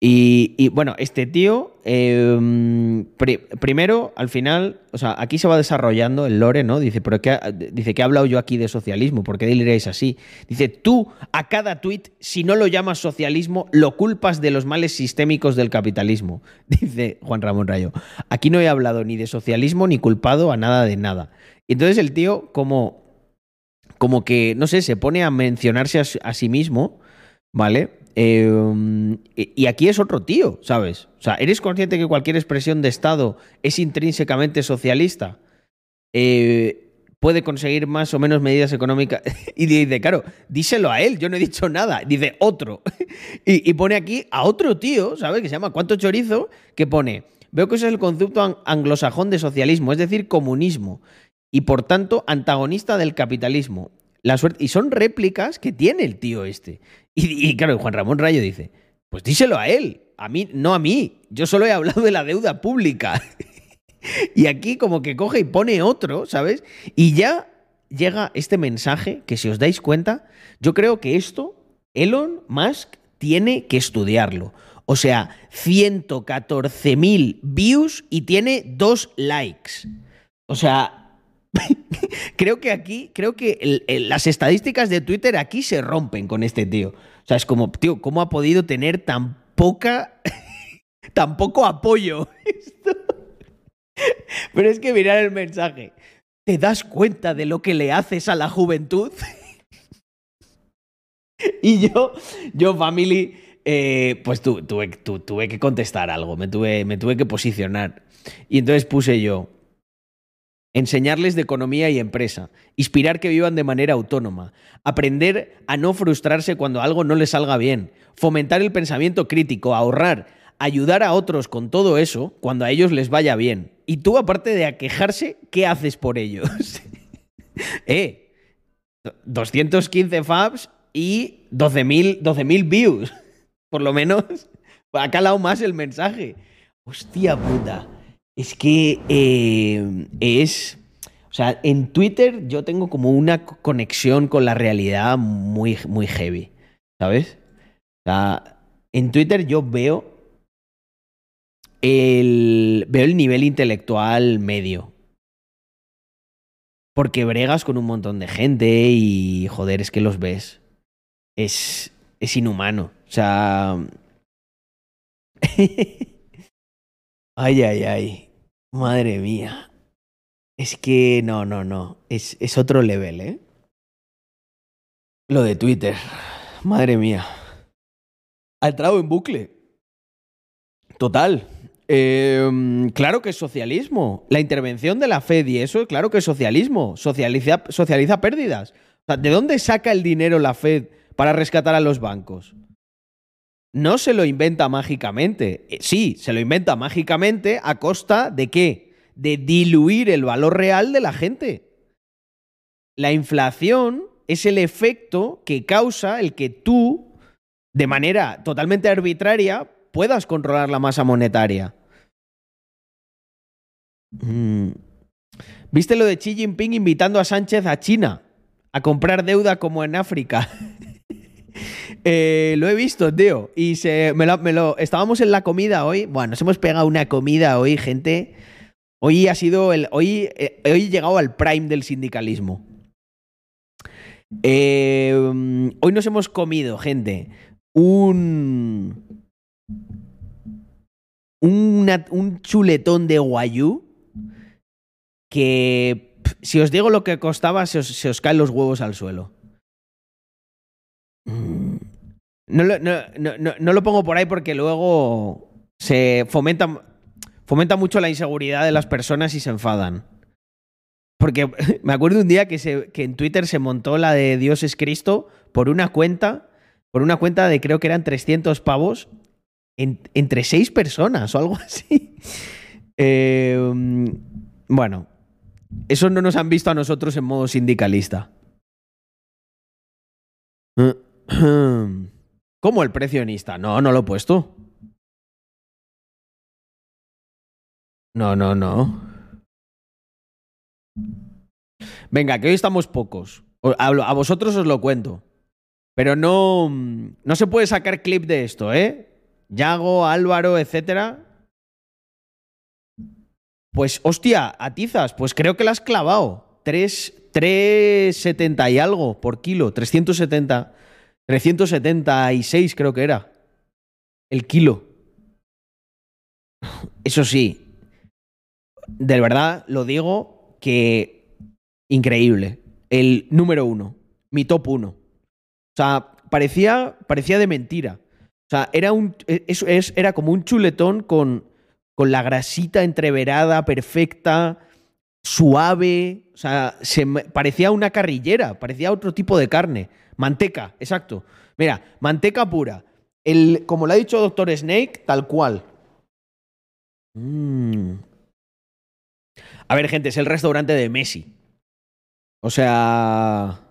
Y, bueno, este tío, pri- primero, al final, o sea, aquí se va desarrollando el lore, ¿no? Dice, pero ¿qué, ha- dice, ¿qué he hablado yo aquí de socialismo? ¿Por qué diréis así? Dice, tú a cada tuit, si no lo llamas socialismo, lo culpas de los males sistémicos del capitalismo. Dice Juan Ramón Rayo. Aquí no he hablado ni de socialismo ni culpado a nada de nada. Y entonces el tío, como, como que, no sé, se pone a mencionarse a sí mismo, ¿vale? Eh, y aquí es otro tío, ¿sabes? O sea, ¿eres consciente que cualquier expresión de Estado es intrínsecamente socialista? Eh, puede conseguir más o menos medidas económicas. Y dice, claro, díselo a él, yo no he dicho nada. Dice, otro. Y, y pone aquí a otro tío, ¿sabes? Que se llama Cuánto Chorizo, que pone, veo que ese es el concepto an- anglosajón de socialismo, es decir, comunismo, y por tanto antagonista del capitalismo. La suerte, y son réplicas que tiene el tío este. Y, y claro, Juan Ramón Rayo dice, pues díselo a él, a mí, no a mí. Yo solo he hablado de la deuda pública. y aquí como que coge y pone otro, ¿sabes? Y ya llega este mensaje que si os dais cuenta, yo creo que esto Elon Musk tiene que estudiarlo. O sea, 114.000 views y tiene dos likes. O sea, creo que aquí, creo que las estadísticas de Twitter aquí se rompen con este tío. O sea, es como, tío, ¿cómo ha podido tener tan poca, tan poco apoyo? esto? Pero es que mirar el mensaje. ¿Te das cuenta de lo que le haces a la juventud? y yo, yo, family, eh, pues tu- tuve, tu- tuve que contestar algo, me tuve que posicionar. Y entonces puse yo, enseñarles de economía y empresa, inspirar que vivan de manera autónoma, aprender a no frustrarse cuando algo no les salga bien, fomentar el pensamiento crítico, ahorrar, ayudar a otros con todo eso cuando a ellos les vaya bien. Y tú, aparte de aquejarse, ¿qué haces por ellos? eh, 215 fabs y 12.000 12.000 views. Por lo menos ha calado más el mensaje. Hostia puta. Es que eh, es. O sea, en Twitter yo tengo como una co- conexión con la realidad muy, muy heavy. ¿Sabes? O sea, en Twitter yo veo el, veo el nivel intelectual medio. Porque bregas con un montón de gente y, joder, es que los ves. Es, es inhumano. O sea... ay, ay, ay. Madre mía. Es que no, no, no. Es, es otro level, ¿eh? Lo de Twitter. Madre mía. Ha entrado en bucle. Total. Eh, claro que es socialismo. La intervención de la Fed y eso, claro que es socialismo. Socializa, socializa pérdidas. O sea, ¿De dónde saca el dinero la Fed para rescatar a los bancos? No se lo inventa mágicamente. Eh, Sí, se lo inventa mágicamente a costa de qué? de diluir el valor real de la gente. La inflación es el efecto que causa el que tú, de manera totalmente arbitraria, puedas controlar la masa monetaria. Mm. ¿Viste lo de Xi Jinping invitando a Sánchez a China a comprar deuda como en África? Eh, lo he visto, tío. Y se, me lo, estábamos en la comida hoy. Bueno, nos hemos pegado una comida hoy, gente. Hoy ha sido el. Hoy, eh, hoy he llegado al prime del sindicalismo. Eh, hoy nos hemos comido, gente, un. un chuletón de guayú que. Si os digo lo que costaba, se os, se os caen los huevos al suelo. Mm. No lo, no- no- no- no lo pongo por ahí porque luego se fomenta, fomenta mucho la inseguridad de las personas y se enfadan. Porque me acuerdo un día que, se, que en Twitter se montó la de Dios es Cristo por una cuenta, por una cuenta de creo que eran 300 pavos en- entre seis personas o algo así. Eh, mm, bueno, eso no nos han visto a nosotros en modo sindicalista. ¿Cómo el precionista? No, no lo he puesto. No, no, no. Venga, que hoy estamos pocos. A, vosotros os lo cuento. Pero no, no se puede sacar clip de esto, ¿eh? Yago, Álvaro, etcétera. Pues, hostia, atizas, pues creo que la has clavado. 3, 370 y algo por kilo. 370. 376 creo que era. El kilo. Eso sí. De verdad lo digo que increíble. El número uno. Mi top uno. O sea, parecía, parecía de mentira. O sea, era, un, es- es- era como un chuletón con, con la grasita entreverada, perfecta, suave. O sea, se parecía una carrillera, parecía otro tipo de carne. Manteca, exacto. Mira, manteca pura. El, como lo ha dicho Doctor Snake, tal cual. Mm. A ver, gente, es el restaurante de Messi. O sea.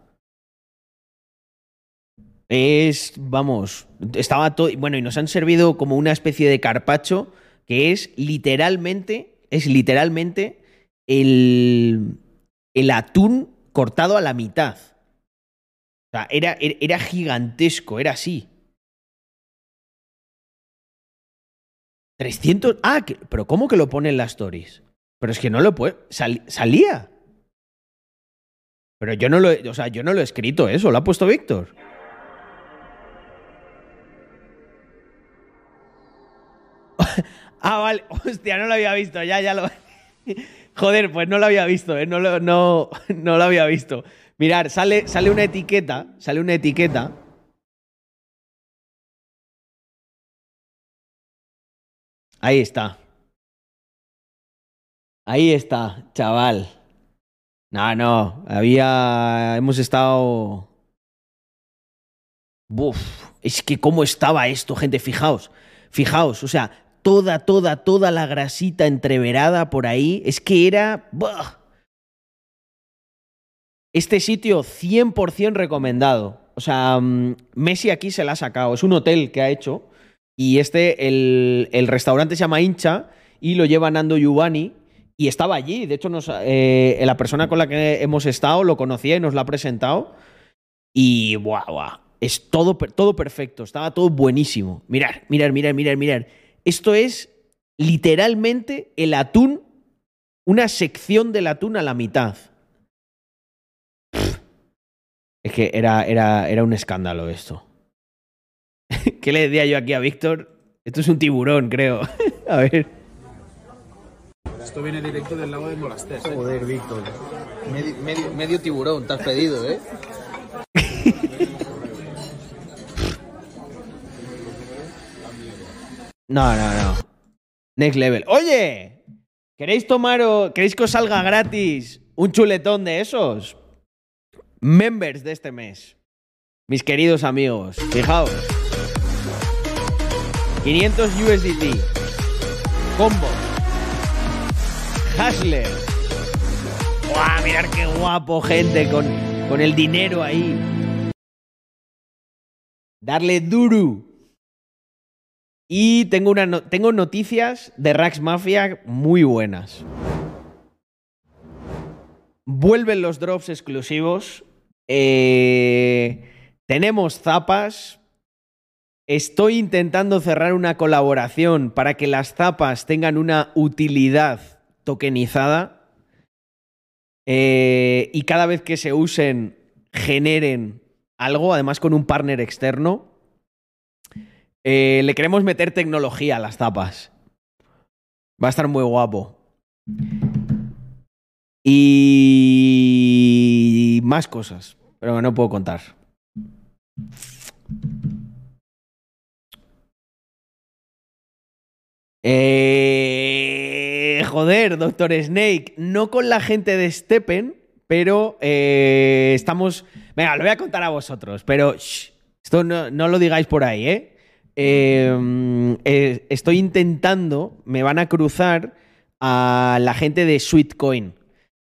Es, vamos, estaba todo, bueno, y nos han servido como una especie de carpacho que es literalmente, es literalmente el, el atún cortado a la mitad. O sea, era, era, gigantesco, era así. 300, ah, pero ¿cómo que lo pone en las stories? Pero es que no lo puede, sal- salía. Pero yo no lo, he- o sea, yo no lo he escrito eso, lo ha puesto Víctor. Ah, vale. Hostia, no lo había visto. Ya, ya lo. Joder, pues no lo había visto, ¿eh? No no, no lo había visto. Mirar, sale, sale una etiqueta. Sale una etiqueta. Ahí está. Ahí está, chaval. No, no. Había. Hemos estado. Buf. Es que cómo estaba esto, gente. Fijaos. Fijaos. O sea, toda, toda, toda la grasita entreverada por ahí. Es que era. ¡buah! Este sitio 100% recomendado. O sea, mm, Messi aquí se la ha sacado. Es un hotel que ha hecho. Y este, el, restaurante se llama Hincha y lo lleva Nando Giovanni. Y estaba allí. De hecho, nos, eh, la persona con la que hemos estado lo conocía y nos la ha presentado. Y buah. Es todo, todo perfecto. Estaba todo buenísimo. Mirar, mirar, mirar, mirar, mirar. Esto es literalmente el atún, una sección del atún a la mitad. Es que era, era, era un escándalo esto. ¿Qué le decía yo aquí a Víctor? Esto es un tiburón, creo. a ver. Esto viene directo del lago de Molastés. ¿eh? Joder, Víctor. Medio, medio- medio tiburón, te has pedido, ¿eh? No, no, no. Next level. Oye, ¿queréis tomar o queréis que os salga gratis un chuletón de esos? Members de este mes. Mis queridos amigos, fijaos. 500 USDT. Combo. Hustler. ¡Guau! Mirar qué guapo, gente, con, con el dinero ahí. Darle duro. Y tengo, una tengo noticias de Rax Mafia muy buenas. Vuelven los drops exclusivos. Eh, tenemos zapas. Estoy intentando cerrar una colaboración para que las zapas tengan una utilidad tokenizada. Eh, y cada vez que se usen, generen algo, además con un partner externo. Eh, le queremos meter tecnología a las tapas. Va a estar muy guapo. Y más cosas, pero no puedo contar. Eh, joder, Doctor Snake, no con la gente de Steppen, pero eh, estamos... Venga, lo voy a contar a vosotros, pero esto no, no lo digáis por ahí, ¿eh? Eh, eh, Estoy intentando, me van a cruzar a la gente de Sweetcoin,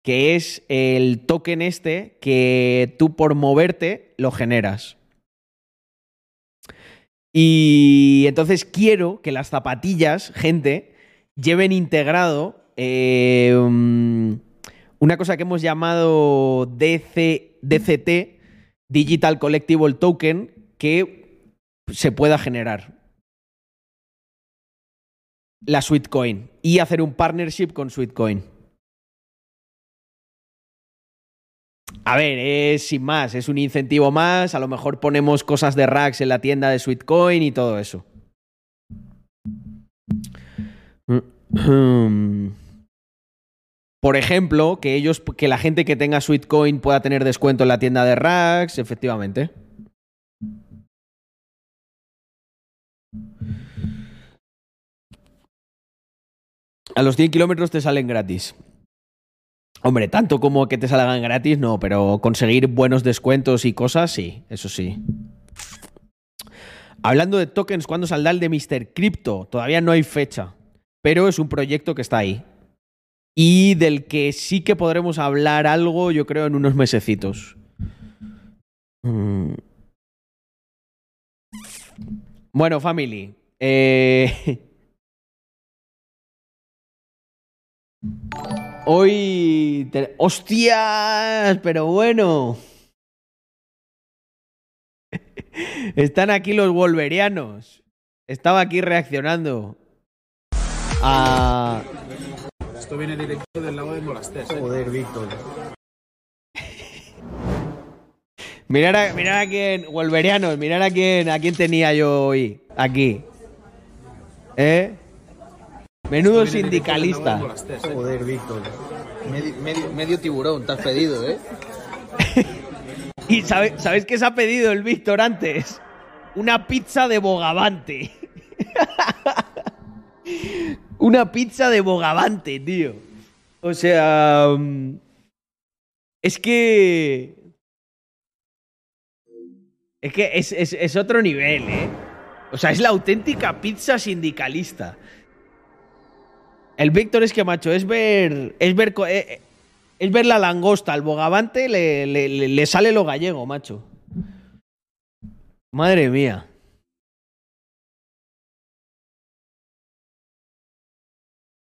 que es el token este que tú por moverte lo generas. Y entonces quiero que las zapatillas, gente, lleven integrado um, una cosa que hemos llamado DC, DCT, Digital Collectible Token, que se pueda generar. La Sweetcoin. Y hacer un partnership con Sweetcoin. A ver, es sin más, es un incentivo más. A lo mejor ponemos cosas de racks en la tienda de Sweetcoin y todo eso. Por ejemplo, que ellos, que la gente que tenga Sweetcoin pueda tener descuento en la tienda de racks, efectivamente. A los 100 kilómetros te salen gratis. Hombre, tanto como que te salgan gratis, no, pero conseguir buenos descuentos y cosas, sí, eso sí. Hablando de tokens, ¿cuándo saldrá el de Mr. Crypto? Todavía no hay fecha, pero es un proyecto que está ahí. Y del que sí que podremos hablar algo, yo creo, en unos mesecitos. Mm. Bueno, family. Eh... Hoy. te- ¡Hostias! Pero bueno. Están aquí los wolverianos. Estaba aquí reaccionando. A. Esto viene directo del lago de Molastés. ¿eh? Joder, Víctor. Mirar a, mirar a quién. Wolverianos, mirar a quién, a quién tenía yo hoy. Aquí. ¿Eh? Menudo sindicalista. ¿eh? Joder, Víctor. Medio, medio, medio tiburón, te has pedido, ¿eh? ¿Y sabe- sabéis qué se ha pedido el Víctor antes? Una pizza de bogavante. Una pizza de bogavante, tío. O sea. mm, Es que. Es que es, es- es otro nivel, ¿eh? O sea, es la auténtica pizza sindicalista. El Víctor es que, macho, es ver. Es ver. eh, eh, es ver la langosta, al bogavante le, le- le- le sale lo gallego, macho. Madre mía.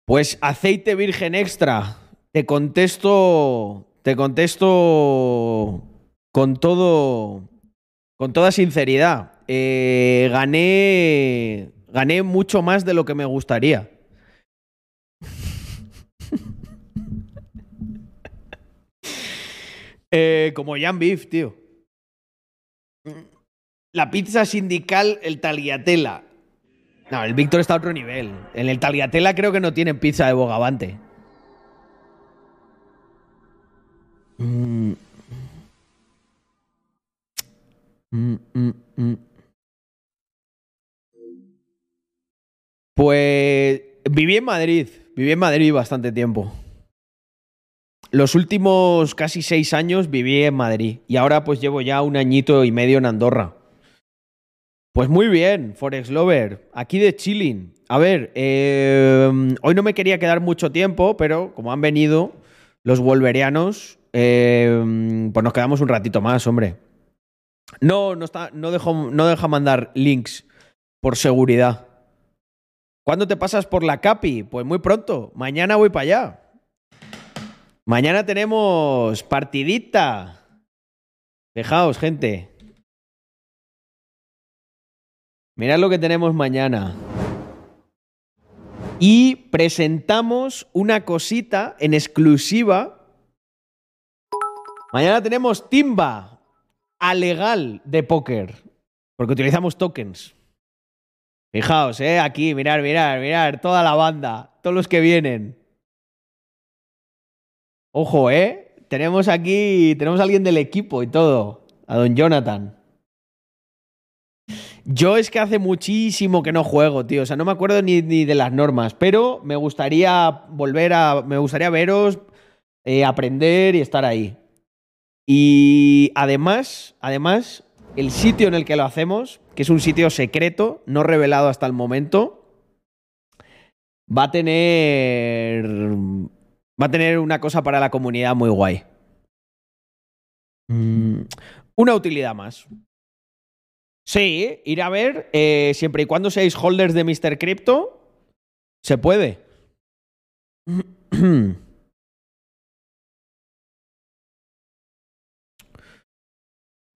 Pues aceite virgen extra. Te contesto. Te contesto con todo. Con toda sinceridad. Eh, gané. Gané mucho más de lo que me gustaría. Eh, como Jan Beef, tío. La pizza sindical, el tagliatella. No, el Víctor está a otro nivel. En el tagliatella creo que no tienen pizza de bogavante. Pues viví en Madrid. Viví en Madrid bastante tiempo. Los últimos casi seis años viví en Madrid y ahora pues llevo ya un añito y medio en Andorra. Pues muy bien, Forex Lover. Aquí de chilling. A ver, eh, hoy no me quería quedar mucho tiempo, pero como han venido los wolverianos, eh, pues nos quedamos un ratito más, hombre. No, no, está, no, dejo, no deja mandar links por seguridad. ¿Cuándo te pasas por la CAPI? Pues muy pronto. Mañana voy para allá. Mañana tenemos partidita. Fijaos, gente. Mirad lo que tenemos mañana. Y presentamos una cosita en exclusiva. Mañana tenemos timba a legal de póker. Porque utilizamos tokens. Fijaos, eh, aquí, mirar, mirar, mirar, toda la banda, todos los que vienen. Ojo, eh. Tenemos aquí, tenemos a alguien del equipo y todo. A don Jonathan. Yo es que hace muchísimo que no juego, tío. O sea, no me acuerdo ni, de las normas, pero me gustaría volver a. Me gustaría veros, eh, aprender y estar ahí. Y además, además, el sitio en el que lo hacemos, que es un sitio secreto, no revelado hasta el momento, va a tener. Va a tener una cosa para la comunidad muy guay. Mm, una utilidad más. Sí, ir a ver, eh, siempre y cuando seáis holders de Mr. Crypto, se puede.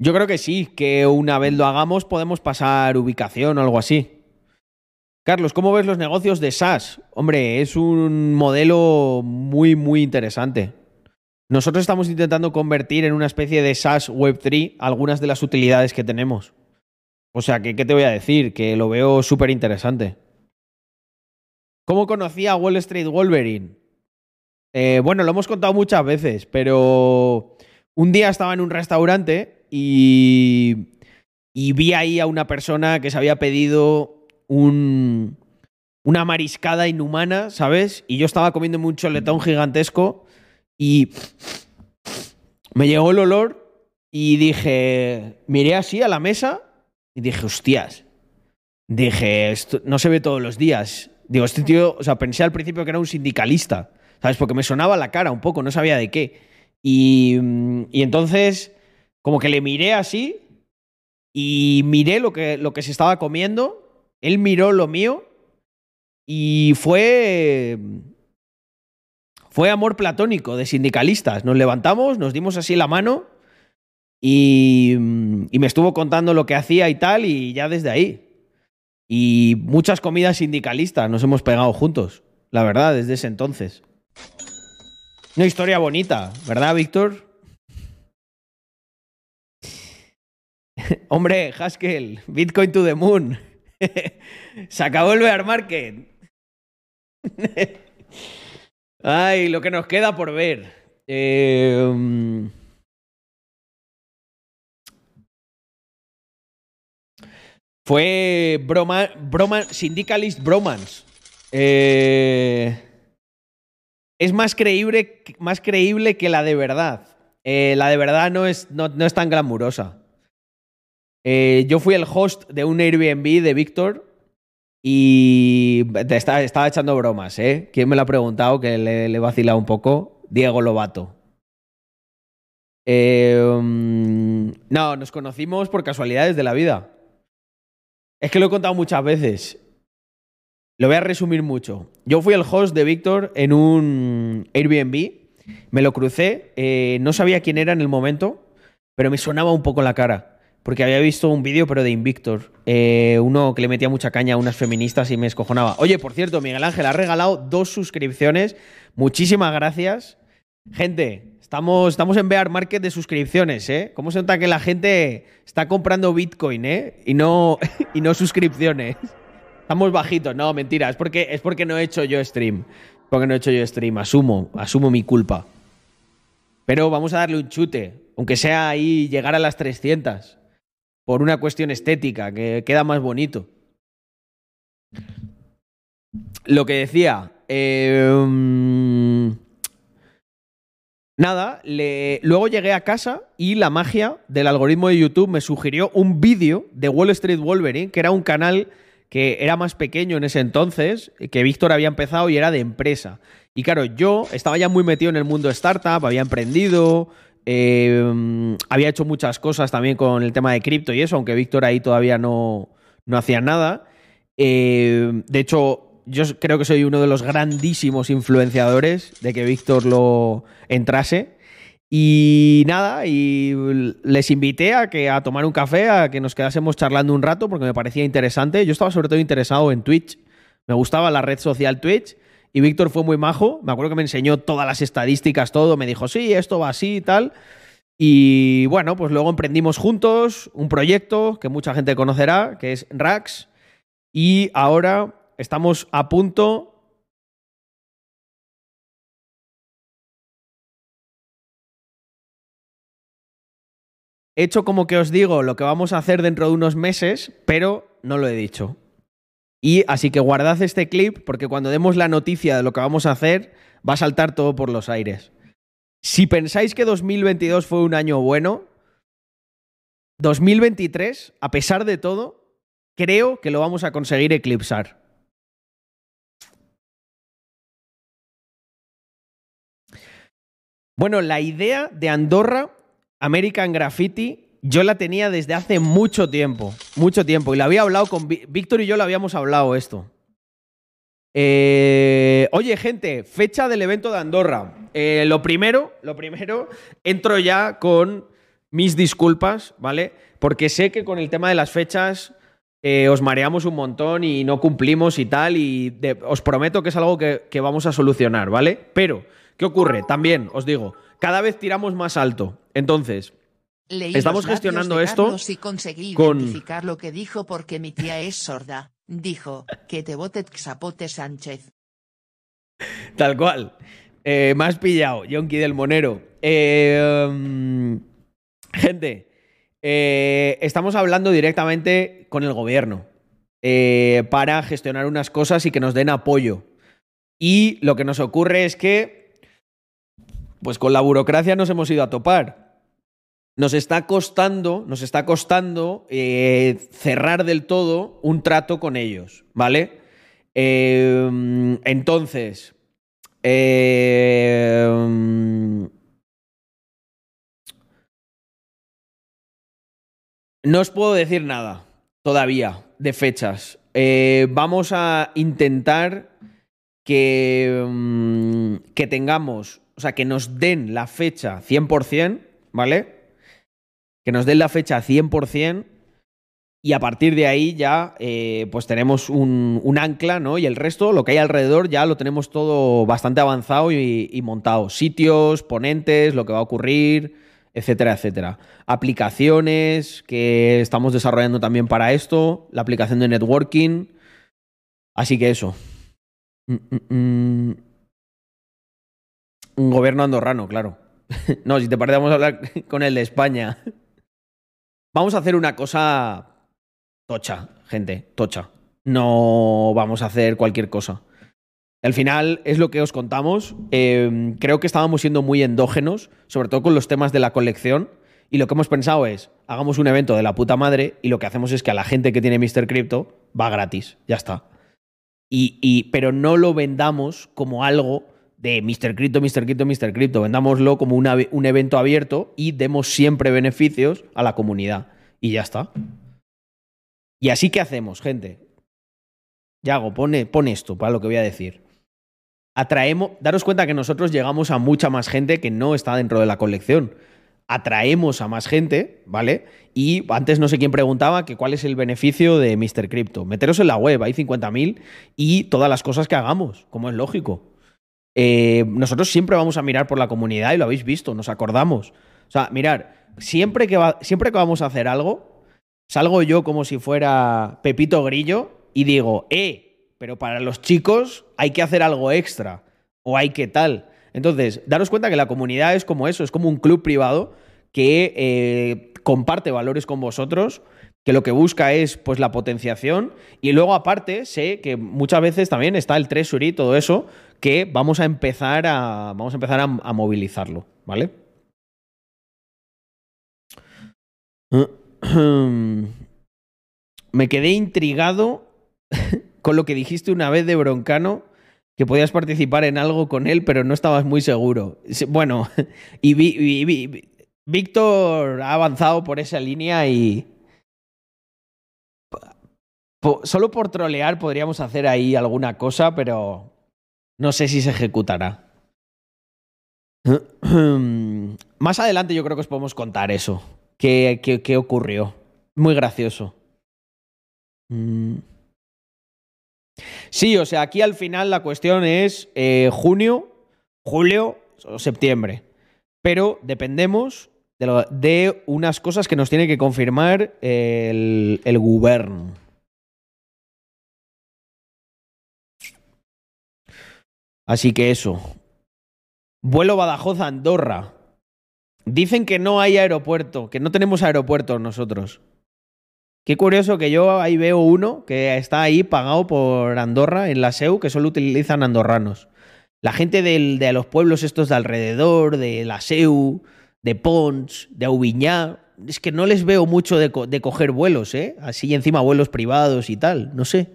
Yo creo que sí, que una vez lo hagamos podemos pasar ubicación o algo así. Carlos, ¿cómo ves los negocios de SaaS? Hombre, es un modelo muy, muy interesante. Nosotros estamos intentando convertir en una especie de SaaS Web3 algunas de las utilidades que tenemos. O sea, que, ¿qué te voy a decir? Que lo veo súper interesante. ¿Cómo conocí a Wall Street Wolverine? Eh, bueno, lo hemos contado muchas veces, pero un día estaba en un restaurante y, y vi ahí a una persona que se había pedido un, una mariscada inhumana, ¿sabes? Y yo estaba comiéndome un choletón gigantesco y me llegó el olor y dije, miré así a la mesa y dije, hostias. Dije, no se ve todos los días. Digo, este tío, o sea, pensé al principio que era un sindicalista, ¿sabes? Porque me sonaba la cara un poco, no sabía de qué. Y, y entonces, como que le miré así y miré lo que, lo que se estaba comiendo. Él miró lo mío y fue. Fue amor platónico de sindicalistas. Nos levantamos, nos dimos así la mano y, y me estuvo contando lo que hacía y tal, y ya desde ahí. Y muchas comidas sindicalistas nos hemos pegado juntos, la verdad, desde ese entonces. Una historia bonita, ¿verdad, Víctor? Hombre, Haskell, Bitcoin to the moon. Se acabó el bear market. Ay, lo que nos queda por ver. Mm, fue broma, broma, Syndicalist Bromance. Eh, es más creíble, más creíble que la de verdad. Eh, la de verdad no es, no es tan glamurosa. Eh, yo fui el host de un Airbnb de Víctor y estaba, echando bromas, ¿eh? ¿Quién me lo ha preguntado que le, le vacila un poco? Diego Lobato. Mm, no, nos conocimos por casualidades de la vida. Es que lo he contado muchas veces. Lo voy a resumir mucho. Yo fui el host de Víctor en un Airbnb. Me lo crucé. eh, no sabía quién era en el momento, pero me sonaba un poco la cara. Porque había visto un vídeo, pero de Invictor. Eh, uno que le metía mucha caña a unas feministas y me escojonaba. Oye, por cierto, Miguel Ángel ha regalado dos suscripciones. Muchísimas gracias. Gente, estamos, estamos en Bear Market de suscripciones, ¿eh? ¿Cómo se nota que la gente está comprando Bitcoin, ¿eh? Y no, y no suscripciones. Estamos bajitos. No, mentira. Es porque, es porque no he hecho yo stream. Porque no he hecho yo stream. Asumo, asumo mi culpa. Pero vamos a darle un chute. Aunque sea ahí llegar a las 300 por una cuestión estética, que queda más bonito. Lo que decía, eh, Nada, luego llegué a casa y la magia del algoritmo de YouTube me sugirió un vídeo de Wall Street Wolverine, que era un canal que era más pequeño en ese entonces, que Víctor había empezado y era de empresa. Y claro, yo estaba ya muy metido en el mundo startup, había emprendido, eh, había hecho muchas cosas también con el tema de cripto y eso, aunque Víctor ahí todavía no, no hacía nada. Eh, de hecho, yo creo que soy uno de los grandísimos influenciadores de que Víctor lo entrase. Y nada, y les invité a que a tomar un café, a que nos quedásemos charlando un rato porque me parecía interesante. Yo estaba sobre todo interesado en Twitch. Me gustaba la red social Twitch y Víctor fue muy majo. Me acuerdo que me enseñó todas las estadísticas, todo. Me dijo, sí, esto va así y tal. Y bueno, pues luego emprendimos juntos un proyecto que mucha gente conocerá, que es Rax. Y ahora estamos a punto He hecho como que os digo lo que vamos a hacer dentro de unos meses, pero no lo he dicho. Y así que guardad este clip porque cuando demos la noticia de lo que vamos a hacer, va a saltar todo por los aires. Si pensáis que 2022 fue un año bueno, 2023, a pesar de todo, creo que lo vamos a conseguir eclipsar. Bueno, la idea de Andorra, American Graffiti, yo la tenía desde hace mucho tiempo, mucho tiempo, y la había hablado con Víctor y yo lo habíamos hablado esto. Eh, oye, gente, fecha del evento de Andorra. Eh, lo primero, lo primero, entro ya con mis disculpas, ¿vale? Porque sé que con el tema de las fechas eh, os mareamos un montón y no cumplimos y tal, y de- os prometo que es algo que vamos a solucionar, ¿vale? Pero, ¿qué ocurre? También, os digo, cada vez tiramos más alto. Entonces, Leí Estamos gestionando esto y conseguí con- identificar lo que dijo porque mi tía es sorda. Dijo, que te vote Xapote Sánchez. Tal cual. Eh, me has pillado, Yonki del Monero. Eh, um, gente, eh, estamos hablando directamente con el gobierno eh, para gestionar unas cosas y que nos den apoyo. Y lo que nos ocurre es que, pues con la burocracia nos hemos ido a topar. Nos está costando, nos está costando eh, cerrar del todo un trato con ellos, ¿vale? Eh, entonces, eh, no os puedo decir nada todavía de fechas. Vamos a intentar que, mm, que tengamos, o sea, que nos den la fecha 100%, ¿vale? Que nos den la fecha 100% y a partir de ahí ya eh, pues tenemos un, ancla, ¿no? Y el resto, lo que hay alrededor, ya lo tenemos todo bastante avanzado y, y montado. Sitios, ponentes, lo que va a ocurrir, etcétera, etcétera. Aplicaciones que estamos desarrollando también para esto, la aplicación de networking. Así que eso. Mm, mm, mm. Un gobierno andorrano, claro. no, si te parece, vamos a hablar con el de España. Vamos a hacer una cosa tocha, gente, tocha. No vamos a hacer cualquier cosa. Al final es lo que os contamos. Eh, creo que estábamos siendo muy endógenos, sobre todo con los temas de la colección. Y lo que hemos pensado es, hagamos un evento de la puta madre y lo que hacemos es que a la gente que tiene Mr. Crypto va gratis. Ya está. Y, y- pero no lo vendamos como algo de Mr. Crypto, Mr. Crypto, Mr. Crypto. Vendámoslo como un evento abierto y demos siempre beneficios a la comunidad. Y ya está. Y así que hacemos, gente. Yago, pone, pone esto para lo que voy a decir. Atraemos, daros cuenta que nosotros llegamos a mucha más gente que no está dentro de la colección. Atraemos a más gente, ¿vale? Y antes no sé quién preguntaba que cuál es el beneficio de Mr. Crypto. Meteros en la web, hay 50.000 y todas las cosas que hagamos, como es lógico. Eh, nosotros siempre vamos a mirar por la comunidad y lo habéis visto, nos acordamos. O sea, mirar, siempre que, siempre que vamos a hacer algo, salgo yo como si fuera Pepito Grillo y digo, eh, pero para los chicos hay que hacer algo extra o hay que tal. Entonces, daros cuenta que la comunidad es como eso, es como un club privado que eh, comparte valores con vosotros que lo que busca es pues la potenciación y luego aparte sé que muchas veces también está el treasury y todo eso que vamos a empezar a vamos a empezar a, movilizarlo, ¿vale? Me quedé intrigado con lo que dijiste una vez de Broncano, que podías participar en algo con él, pero no estabas muy seguro. Bueno, y, vi- vi- Víctor ha avanzado por esa línea y... Solo por trolear podríamos hacer ahí alguna cosa, pero no sé si se ejecutará. Más adelante yo creo que os podemos contar eso. ¿Qué, qué- qué ocurrió? Muy gracioso. Mm. Sí, o sea, aquí al final la cuestión es eh, junio, julio o septiembre. Pero dependemos de, unas cosas que nos tiene que confirmar el gobierno. Así que eso. Vuelo Badajoz Andorra. Dicen que no hay aeropuerto, que no tenemos aeropuerto nosotros. Qué curioso que yo ahí veo uno que está ahí pagado por Andorra en la SEU, que solo utilizan andorranos. La gente del- de los pueblos estos de alrededor, de la SEU, de Pons, de Aubiñá, es que no les veo mucho de, co- de coger vuelos, ¿eh? Así encima vuelos privados y tal, no sé.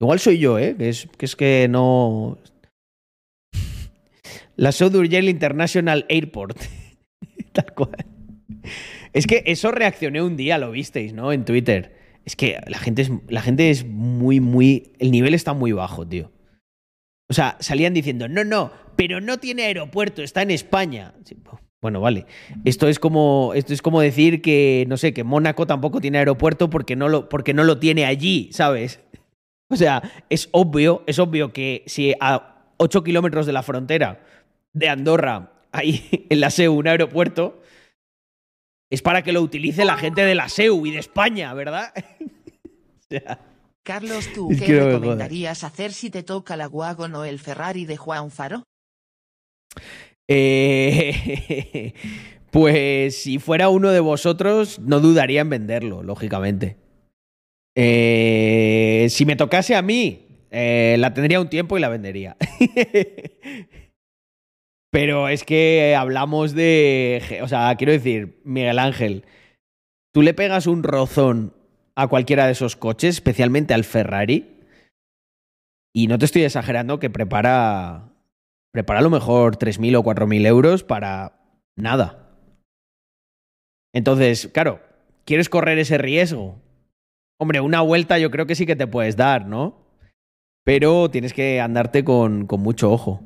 Igual soy yo, ¿eh? Que, es que no... La de Urgell International Airport. Tal cual. Es que eso reaccioné un día, lo visteis, ¿no? En Twitter. Es que la gente es, la gente es muy, muy. El nivel está muy bajo, tío. O sea, salían diciendo, no, no, pero no tiene aeropuerto, está en España. Bueno, vale. Esto es como. Esto es como decir que, no sé, que Mónaco tampoco tiene aeropuerto porque no lo, porque no lo tiene allí, ¿sabes? O sea, es obvio, es obvio que si a 8 kilómetros de la frontera de Andorra hay en la SEU un aeropuerto, es para que lo utilice la gente de la SEU y de España, ¿verdad? O sea, Carlos, ¿tú qué que recomendarías hacer si te toca la Wagon o el Ferrari de Juan Faro? eh, pues si fuera uno de vosotros, no dudaría en venderlo, lógicamente. Eh, si me tocase a mí, eh, la tendría un tiempo y la vendería. Pero es que hablamos de. O sea, quiero decir, Miguel Ángel, tú le pegas un rozón a cualquiera de esos coches, especialmente al Ferrari, y no te estoy exagerando que prepara. Prepara a lo mejor 3.000 o 4.000 euros para nada. Entonces, claro, ¿quieres correr ese riesgo? Hombre, una vuelta yo creo que sí que te puedes dar, ¿no? Pero tienes que andarte con, con mucho ojo.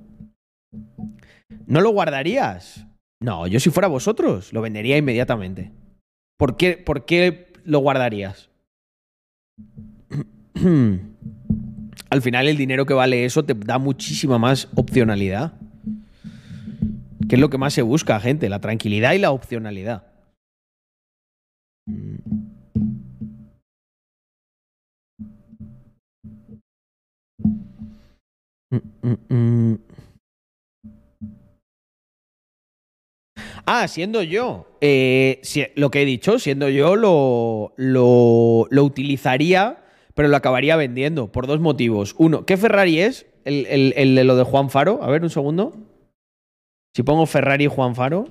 ¿No lo guardarías? No, yo si fuera vosotros, lo vendería inmediatamente. ¿Por qué, por qué lo guardarías? Al final el dinero que vale eso te da muchísima más opcionalidad. ¿Qué es lo que más se busca, gente? La tranquilidad y la opcionalidad. Mm, mm, mm. Ah, siendo yo, eh, lo que he dicho, siendo yo, lo, lo, lo utilizaría, pero lo acabaría vendiendo por dos motivos. Uno, ¿qué Ferrari es? El, el- el de lo de Juan Faro. A ver, un segundo. Si pongo Ferrari Juan Faro.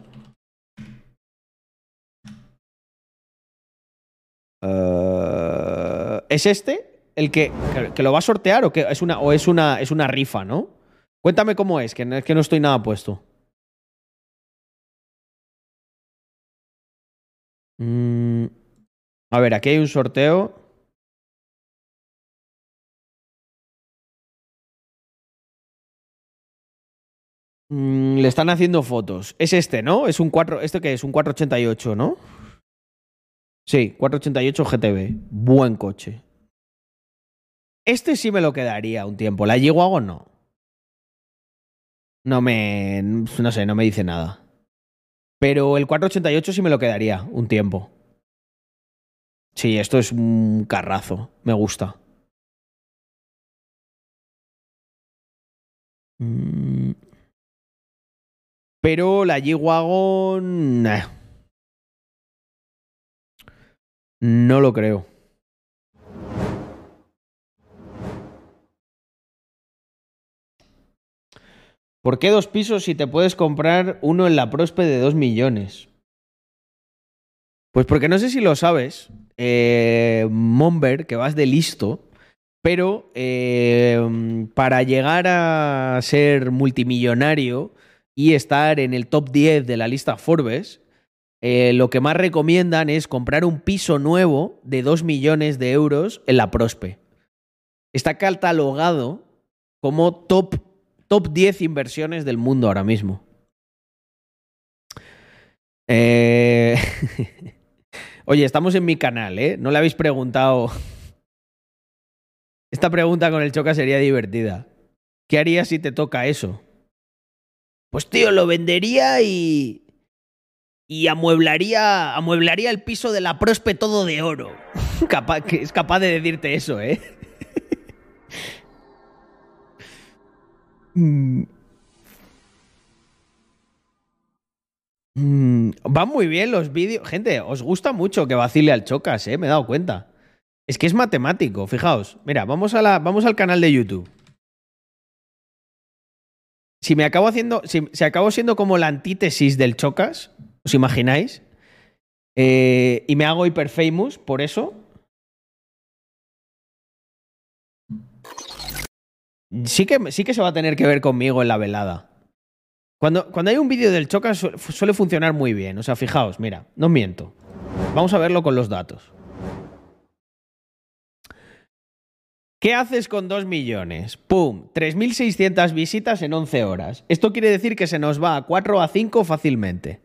Eh, ¿Es este? ¿El que, que- lo va a sortear o, que es una, o es, una, es una rifa, no? Cuéntame cómo es, que es que no estoy nada puesto. Mm, a ver, aquí hay un sorteo. Mm, le están haciendo fotos. Es este, ¿no? Es un 4. ¿Este qué es? Un 488, ¿no? Sí, 488 GTB. Buen coche. Este sí me lo quedaría un tiempo. La G-Wagon no. No me. No sé, no me dice nada. Pero el 488 sí me lo quedaría un tiempo. Sí, esto es un carrazo. Me gusta. Mm. Pero la G-Wagon. nah. No lo creo. ¿Por qué dos pisos si te puedes comprar uno en la Prospe de dos millones? Pues porque no sé si lo sabes, eh, que vas de listo, pero eh, para llegar a ser multimillonario y estar en el top 10 de la lista Forbes, eh, lo que más recomiendan es comprar un piso nuevo de 2 millones de euros en la Prospe. Está catalogado como top, top 10 inversiones del mundo ahora mismo. Eh, Oye, estamos en mi canal, ¿eh? No le habéis preguntado. Esta pregunta con el choca sería divertida. ¿Qué harías si te toca eso? Pues tío, lo vendería y. Y amueblaría, amueblaría el piso de la prospe todo de oro. Que es capaz de decirte eso, ¿eh? Mm. Mm, van muy bien los vídeos. Gente, os gusta mucho que vacile al Chocas, ¿eh? Me he dado cuenta. Es que es matemático, fijaos. Mira, vamos, a la, vamos al canal de YouTube. Si me acabo haciendo. Si, si acabo siendo como la antítesis del Chocas, ¿os imagináis? Eh, y me hago hiper famous por eso. Sí que, sí que se va a tener que ver conmigo en la velada. Cuando, cuando hay un vídeo del Choca su- suele funcionar muy bien. O sea, fijaos, mira, no miento. Vamos a verlo con los datos. ¿Qué haces con 2 millones? ¡Pum! 3.600 visitas en 11 horas. Esto quiere decir que se nos va a 4 a 5 fácilmente.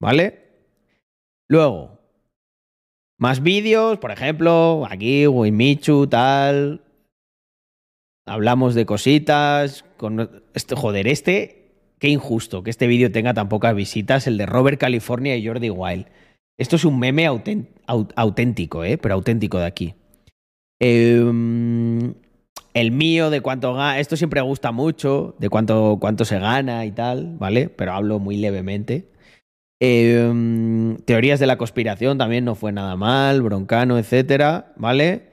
¿Vale? Luego, más vídeos, por ejemplo, aquí, Wimichu, tal. Hablamos de cositas. Con... Este, joder, este, qué injusto que este vídeo tenga tan pocas visitas, el de Robert California y Jordi Wild. Esto es un meme auténtico, ¿eh? Pero auténtico de aquí. Eh, el mío de cuánto gana, esto siempre gusta mucho, de cuánto, cuánto se gana y tal, ¿vale? Pero hablo muy levemente. Eh, teorías de la conspiración también no fue nada mal, Broncano, etcétera, ¿vale?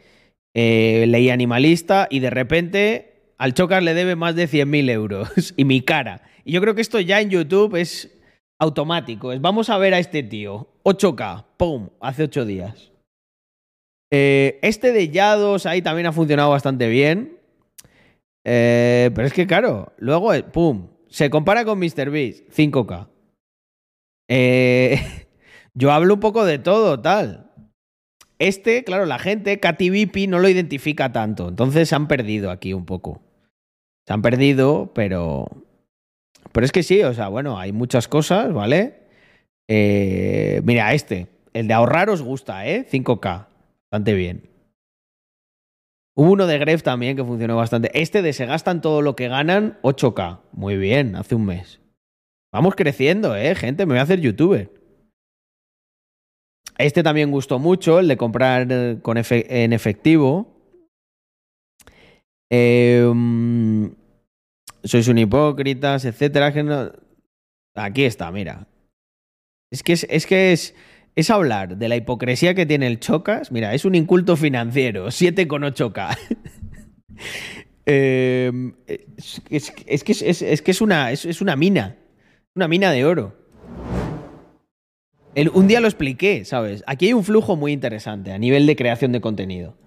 Eh, leí Animalista y de repente al Chocas le debe más de 100.000 euros y mi cara. Y yo creo que esto ya en YouTube es automático. Es vamos a ver a este tío. 8K, ¡pum! Hace 8 días. Eh, este de Yados ahí también ha funcionado bastante bien. Eh, pero es que, claro, luego, eh, ¡pum! Se compara con MrBeast, 5K. Eh, yo hablo un poco de todo, tal. Este, claro, la gente, Katy Vipi, no lo identifica tanto. Entonces se han perdido aquí un poco. Se han perdido, pero. Pero es que sí, o sea, bueno, hay muchas cosas, ¿vale? Eh, mira, este. El de ahorrar os gusta, ¿eh? 5K. Bastante bien. Hubo uno de Gref también que funcionó bastante. Este de se gastan todo lo que ganan, 8K. Muy bien, hace un mes. Vamos creciendo, ¿eh? Gente, me voy a hacer youtuber. Este también gustó mucho, el de comprar eh, con en efectivo. Mm, sois un hipócritas, etcétera. Aquí está, mira. Es que es, es que es, es hablar de la hipocresía que tiene el Chocas. Mira, es un inculto financiero, 7,8K. Eh, es, es- es que, es, una, es una mina. Una mina de oro. Un día lo expliqué, ¿sabes? Aquí hay un flujo muy interesante a nivel de creación de contenido.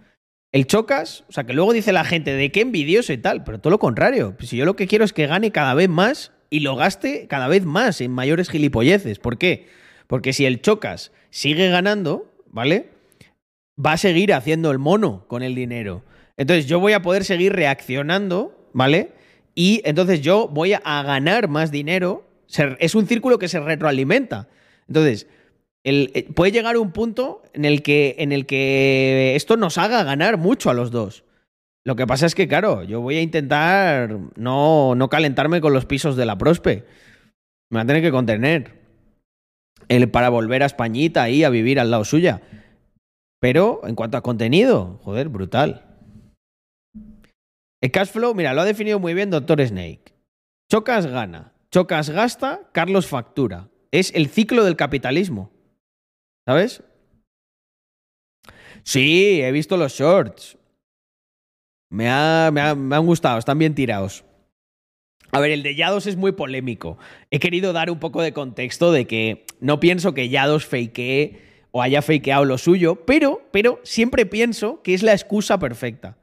El chocas, o sea, que luego dice la gente de qué envidioso y tal, pero todo lo contrario. Si yo lo que quiero es que gane cada vez más y lo gaste cada vez más en mayores gilipolleces. ¿Por qué? Porque si el chocas sigue ganando, ¿vale? Va a seguir haciendo el mono con el dinero. Entonces yo voy a poder seguir reaccionando, ¿vale? Y entonces yo voy a ganar más dinero. Es un círculo que se retroalimenta. Entonces, eh, puede llegar un punto en el, que, en el que esto nos haga ganar mucho a los dos. Lo que pasa es que, claro, yo voy a intentar no, no calentarme con los pisos de la Prospe. Me va a tener que contener. El, para volver a Españita ahí a vivir al lado suya. Pero en cuanto a contenido, joder, brutal. El cash flow, mira, lo ha definido muy bien Doctor Snake. Chocas gana, Chocas gasta, Carlos factura. Es el ciclo del capitalismo. ¿Sabes? Sí, he visto los shorts. Me, ha- me ha- me han gustado, están bien tirados. A ver, el de Yados es muy polémico. He querido dar un poco de contexto de que no pienso que Yados fakee o haya fakeado lo suyo, pero, pero siempre pienso que es la excusa perfecta.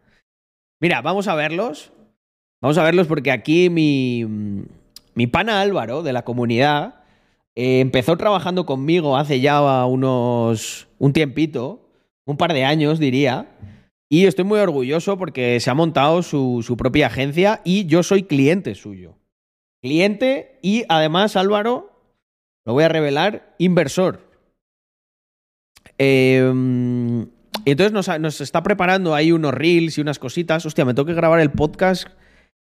Mira, vamos a verlos. Vamos a verlos porque aquí mi, mi pana Álvaro de la comunidad eh, empezó trabajando conmigo hace ya unos un tiempito, un par de años diría, y estoy muy orgulloso porque se ha montado su, su propia agencia y yo soy cliente suyo. Cliente y además Álvaro, lo voy a revelar, inversor. Y entonces nos, nos está preparando ahí unos reels y unas cositas. Hostia, me tengo que grabar el podcast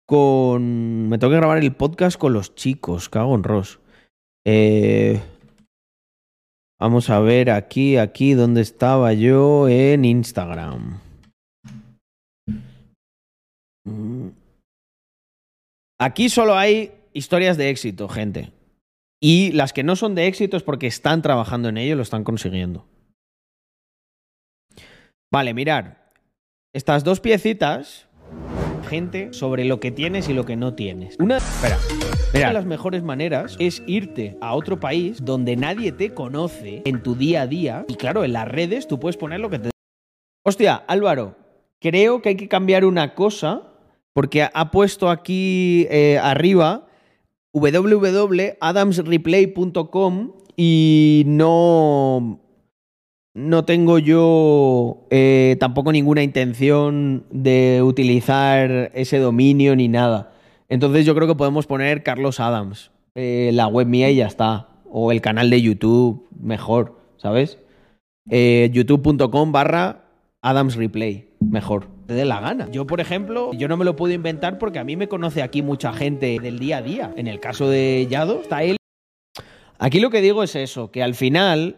con. Me tengo que grabar el podcast con los chicos, cago en Ross. Eh, vamos a ver aquí, aquí, donde estaba yo en Instagram. Mm. Aquí solo hay historias de éxito, gente. Y las que no son de éxito es porque están trabajando en ello lo están consiguiendo. Vale, mirar. Estas dos piecitas, gente, sobre lo que tienes y lo que no tienes. Una, espera, una de las mejores maneras es irte a otro país donde nadie te conoce en tu día a día. Y claro, en las redes tú puedes poner lo que te... Hostia, Álvaro, creo que hay que cambiar una cosa porque ha puesto aquí eh, arriba www.adamsreplay.com y no no tengo yo eh, tampoco ninguna intención de utilizar ese dominio ni nada. Entonces yo creo que podemos poner Carlos Adams, eh, la web mía y ya está. O el canal de YouTube, mejor, ¿sabes? Eh, youtube.com barra Adams Replay, mejor. Te dé la gana. Yo, por ejemplo, yo no me lo puedo inventar porque a mí me conoce aquí mucha gente del día a día. En el caso de Yado, está él. Aquí lo que digo es eso, que al final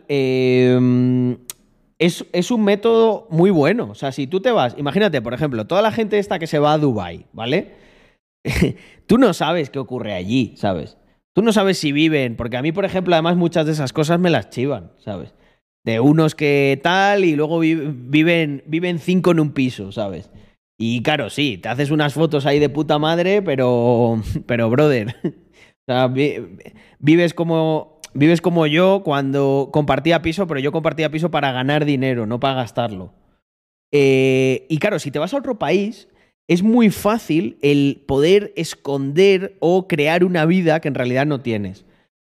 es, es un método muy bueno. O sea, si tú te vas, imagínate, por ejemplo, toda la gente esta que se va a Dubai, ¿vale? tú no sabes qué ocurre allí, ¿sabes? Tú no sabes si viven, porque a mí, por ejemplo, además muchas de esas cosas me las chivan, ¿sabes? De unos que tal y luego vi- viven, viven cinco en un piso, ¿sabes? Y claro, sí, te haces unas fotos ahí de puta madre, pero, pero brother, o sea, vi- vives como, vives como yo cuando compartía piso, pero yo compartía piso para ganar dinero, no para gastarlo. Eh, y claro, si te vas a otro país, es muy fácil el poder esconder o crear una vida que en realidad no tienes.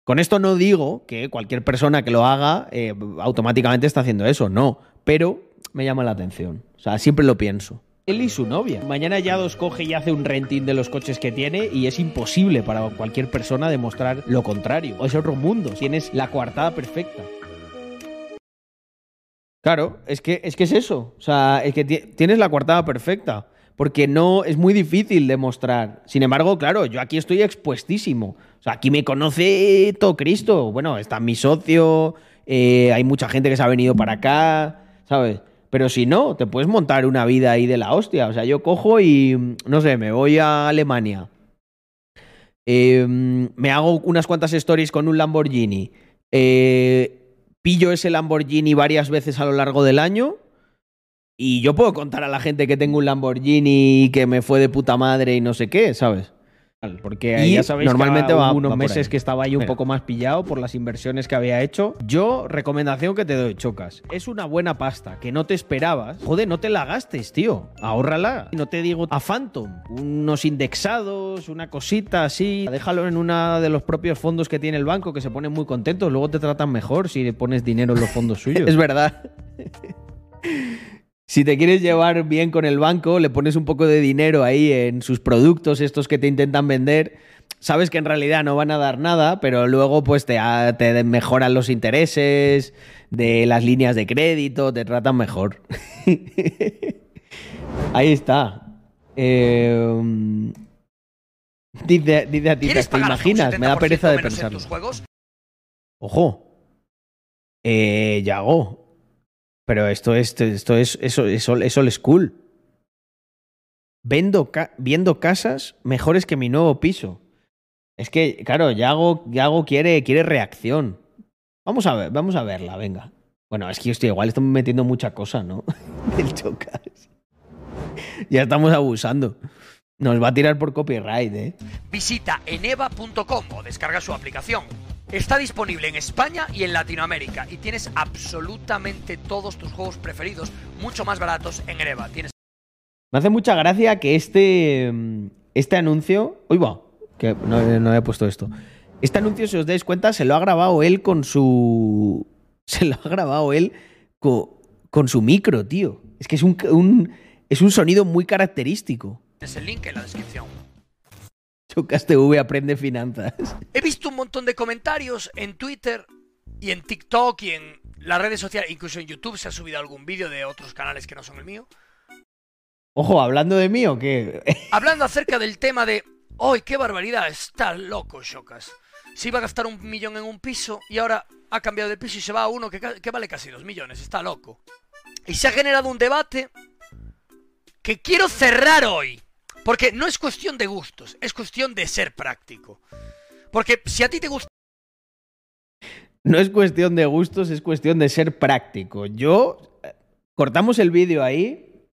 Con esto no digo que cualquier persona que lo haga eh, automáticamente está haciendo eso, no. Pero me llama la atención. O sea, siempre lo pienso. Él y su novia. Mañana ya dos coge y hace un renting de los coches que tiene y es imposible para cualquier persona demostrar lo contrario. Es otro mundo. Tienes la coartada perfecta. Claro, es que, es que es eso. O sea, es que ti- tienes la coartada perfecta. Porque no es muy difícil demostrar. Sin embargo, claro, yo aquí estoy expuestísimo. O sea, aquí me conoce todo Cristo. Bueno, está mi socio, eh, hay mucha gente que se ha venido para acá, ¿sabes? Pero si no, te puedes montar una vida ahí de la hostia. O sea, yo cojo y, no sé, me voy a Alemania. Eh, me hago unas cuantas stories con un Lamborghini. Eh, pillo ese Lamborghini varias veces a lo largo del año. Y yo puedo contar a la gente que tengo un Lamborghini y que me fue de puta madre y no sé qué, ¿sabes? Porque Y ya sabéis normalmente que va- unos va meses que estaba ahí un Mira. poco más pillado por las inversiones que había hecho. Yo, recomendación que te doy, chocas. Es una buena pasta que no te esperabas. Joder, no te la gastes, tío. Ahórrala. No te digo a Phantom. Unos indexados, una cosita así. Déjalo en uno de los propios fondos que tiene el banco que se ponen muy contentos. Luego te tratan mejor si le pones dinero en los fondos suyos. Es verdad. Si te quieres llevar bien con el banco, le pones un poco de dinero ahí en sus productos, estos que te intentan vender. Sabes que en realidad no van a dar nada, pero luego pues te, ah, te mejoran los intereses de las líneas de crédito, te tratan mejor. ahí está. Eh, dice, dice a ti, ¿Quieres ¿te imaginas? Me da 70% pereza de pensarlo. tus juegos? Ojo. Eh, Yago. Pero esto es, esto es, eso, eso, es old school. Vendo viendo casas mejores que mi nuevo piso. Es que, claro, Yago, Yago quiere, quiere reacción. Vamos a ver, vamos a verla, venga. Bueno, es que hostia, igual estamos metiendo mucha cosa, ¿no? El chocas. Ya estamos abusando. Nos va a tirar por copyright, ¿eh? Visita eneva.com o descarga su aplicación. Está disponible en España y en Latinoamérica y tienes absolutamente todos tus juegos preferidos mucho más baratos en Eneva. Tienes Me hace mucha gracia que este, mm, este anuncio. Uy, va, que no, no había puesto esto. Este anuncio, si os dais cuenta, se lo ha grabado él con su. Se lo ha grabado él co- con, su micro, tío. Es que es un, un- es un sonido muy característico. el link en la descripción. Chocas TV aprende finanzas. He visto un montón de comentarios en Twitter y en TikTok y en las redes sociales, incluso en YouTube se ha subido algún vídeo de otros canales que no son el mío, Ojo, hablando de mí o qué. hablando acerca del tema de, ¡ay, qué barbaridad! Está loco, Shocas. Se iba a gastar un millón en un piso y ahora ha cambiado de piso y se va a uno que vale casi dos millones. Está loco. Y se ha generado un debate que quiero cerrar hoy. Porque no es cuestión de gustos, es cuestión de ser práctico. Porque si a ti te gusta... No es cuestión de gustos, es cuestión de ser práctico. Yo. eh, Cortamos el vídeo ahí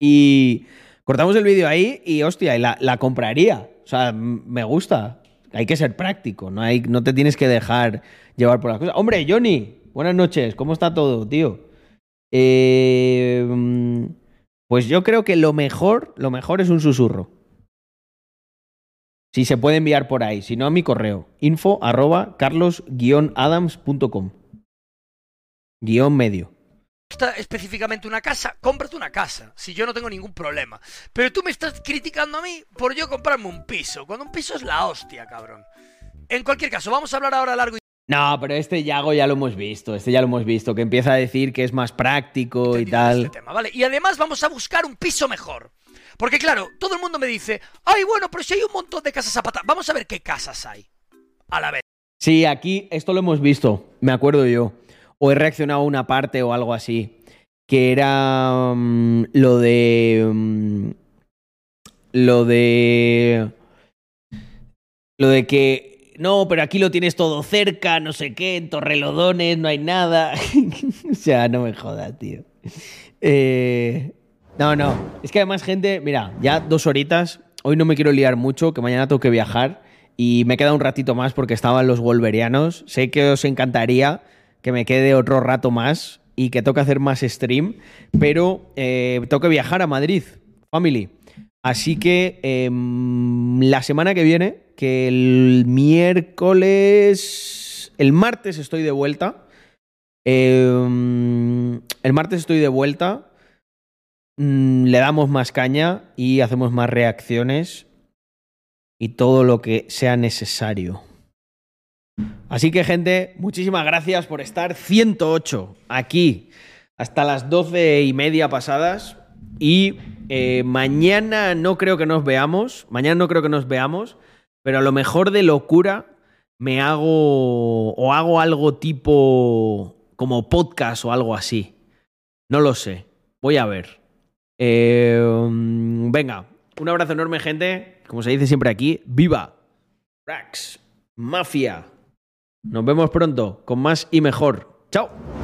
y. Cortamos el vídeo ahí y, hostia, la, compraría. O sea, me gusta. Hay que ser práctico, no, no te tienes que dejar llevar por las cosas. Hombre, Johnny, buenas noches, ¿cómo está todo, tío? Eh, mm, pues yo creo que lo mejor, lo mejor es un susurro. Si se puede enviar por ahí, si no a mi correo, info arroba carlos-adams.com. Guión medio. gusta específicamente una casa, cómprate una casa, si yo no tengo ningún problema. Pero tú me estás criticando a mí por yo comprarme un piso, cuando un piso es la hostia, cabrón. En cualquier caso, vamos a hablar ahora largo y No, pero este Yago ya lo hemos visto, este ya lo hemos visto, que empieza a decir que es más práctico y tal. tema, ¿vale? Y además vamos a buscar un piso mejor. Porque claro, todo el mundo me dice, ay, bueno, pero si hay un montón de casas a pata, vamos a ver qué casas hay. A la vez. Sí, aquí esto lo hemos visto, me acuerdo yo. O he reaccionado a una parte o algo así. Que era mm, lo de. mm, lo de. Lo de que. No, pero aquí lo tienes todo cerca, no sé qué, en Torrelodones, no hay nada. o sea, no me jodas, tío. Eh, no, no. Es que además, gente, mira, ya dos horitas. Hoy no me quiero liar mucho, que mañana tengo que viajar. Y me queda un ratito más porque estaban los Wolverianos. Sé que os encantaría que me quede otro rato más y que toque hacer más stream. Pero eh, tengo que viajar a Madrid, family. Así que em, la semana que viene, que el miércoles. El martes estoy de vuelta. Em, el martes estoy de vuelta. Mm, le damos más caña y hacemos más reacciones y todo lo que sea necesario. Así que, gente, muchísimas gracias por estar 108 aquí hasta las 12 y media pasadas. Y eh, mañana no creo que nos veamos. Mañana no creo que nos veamos. Pero a lo mejor de locura me hago. o hago algo tipo. como podcast o algo así. No lo sé. Voy a ver. Mm, venga, un abrazo enorme, gente. Como se dice siempre aquí, ¡viva! Rax, Mafia. Nos vemos pronto con más y mejor. ¡Chao!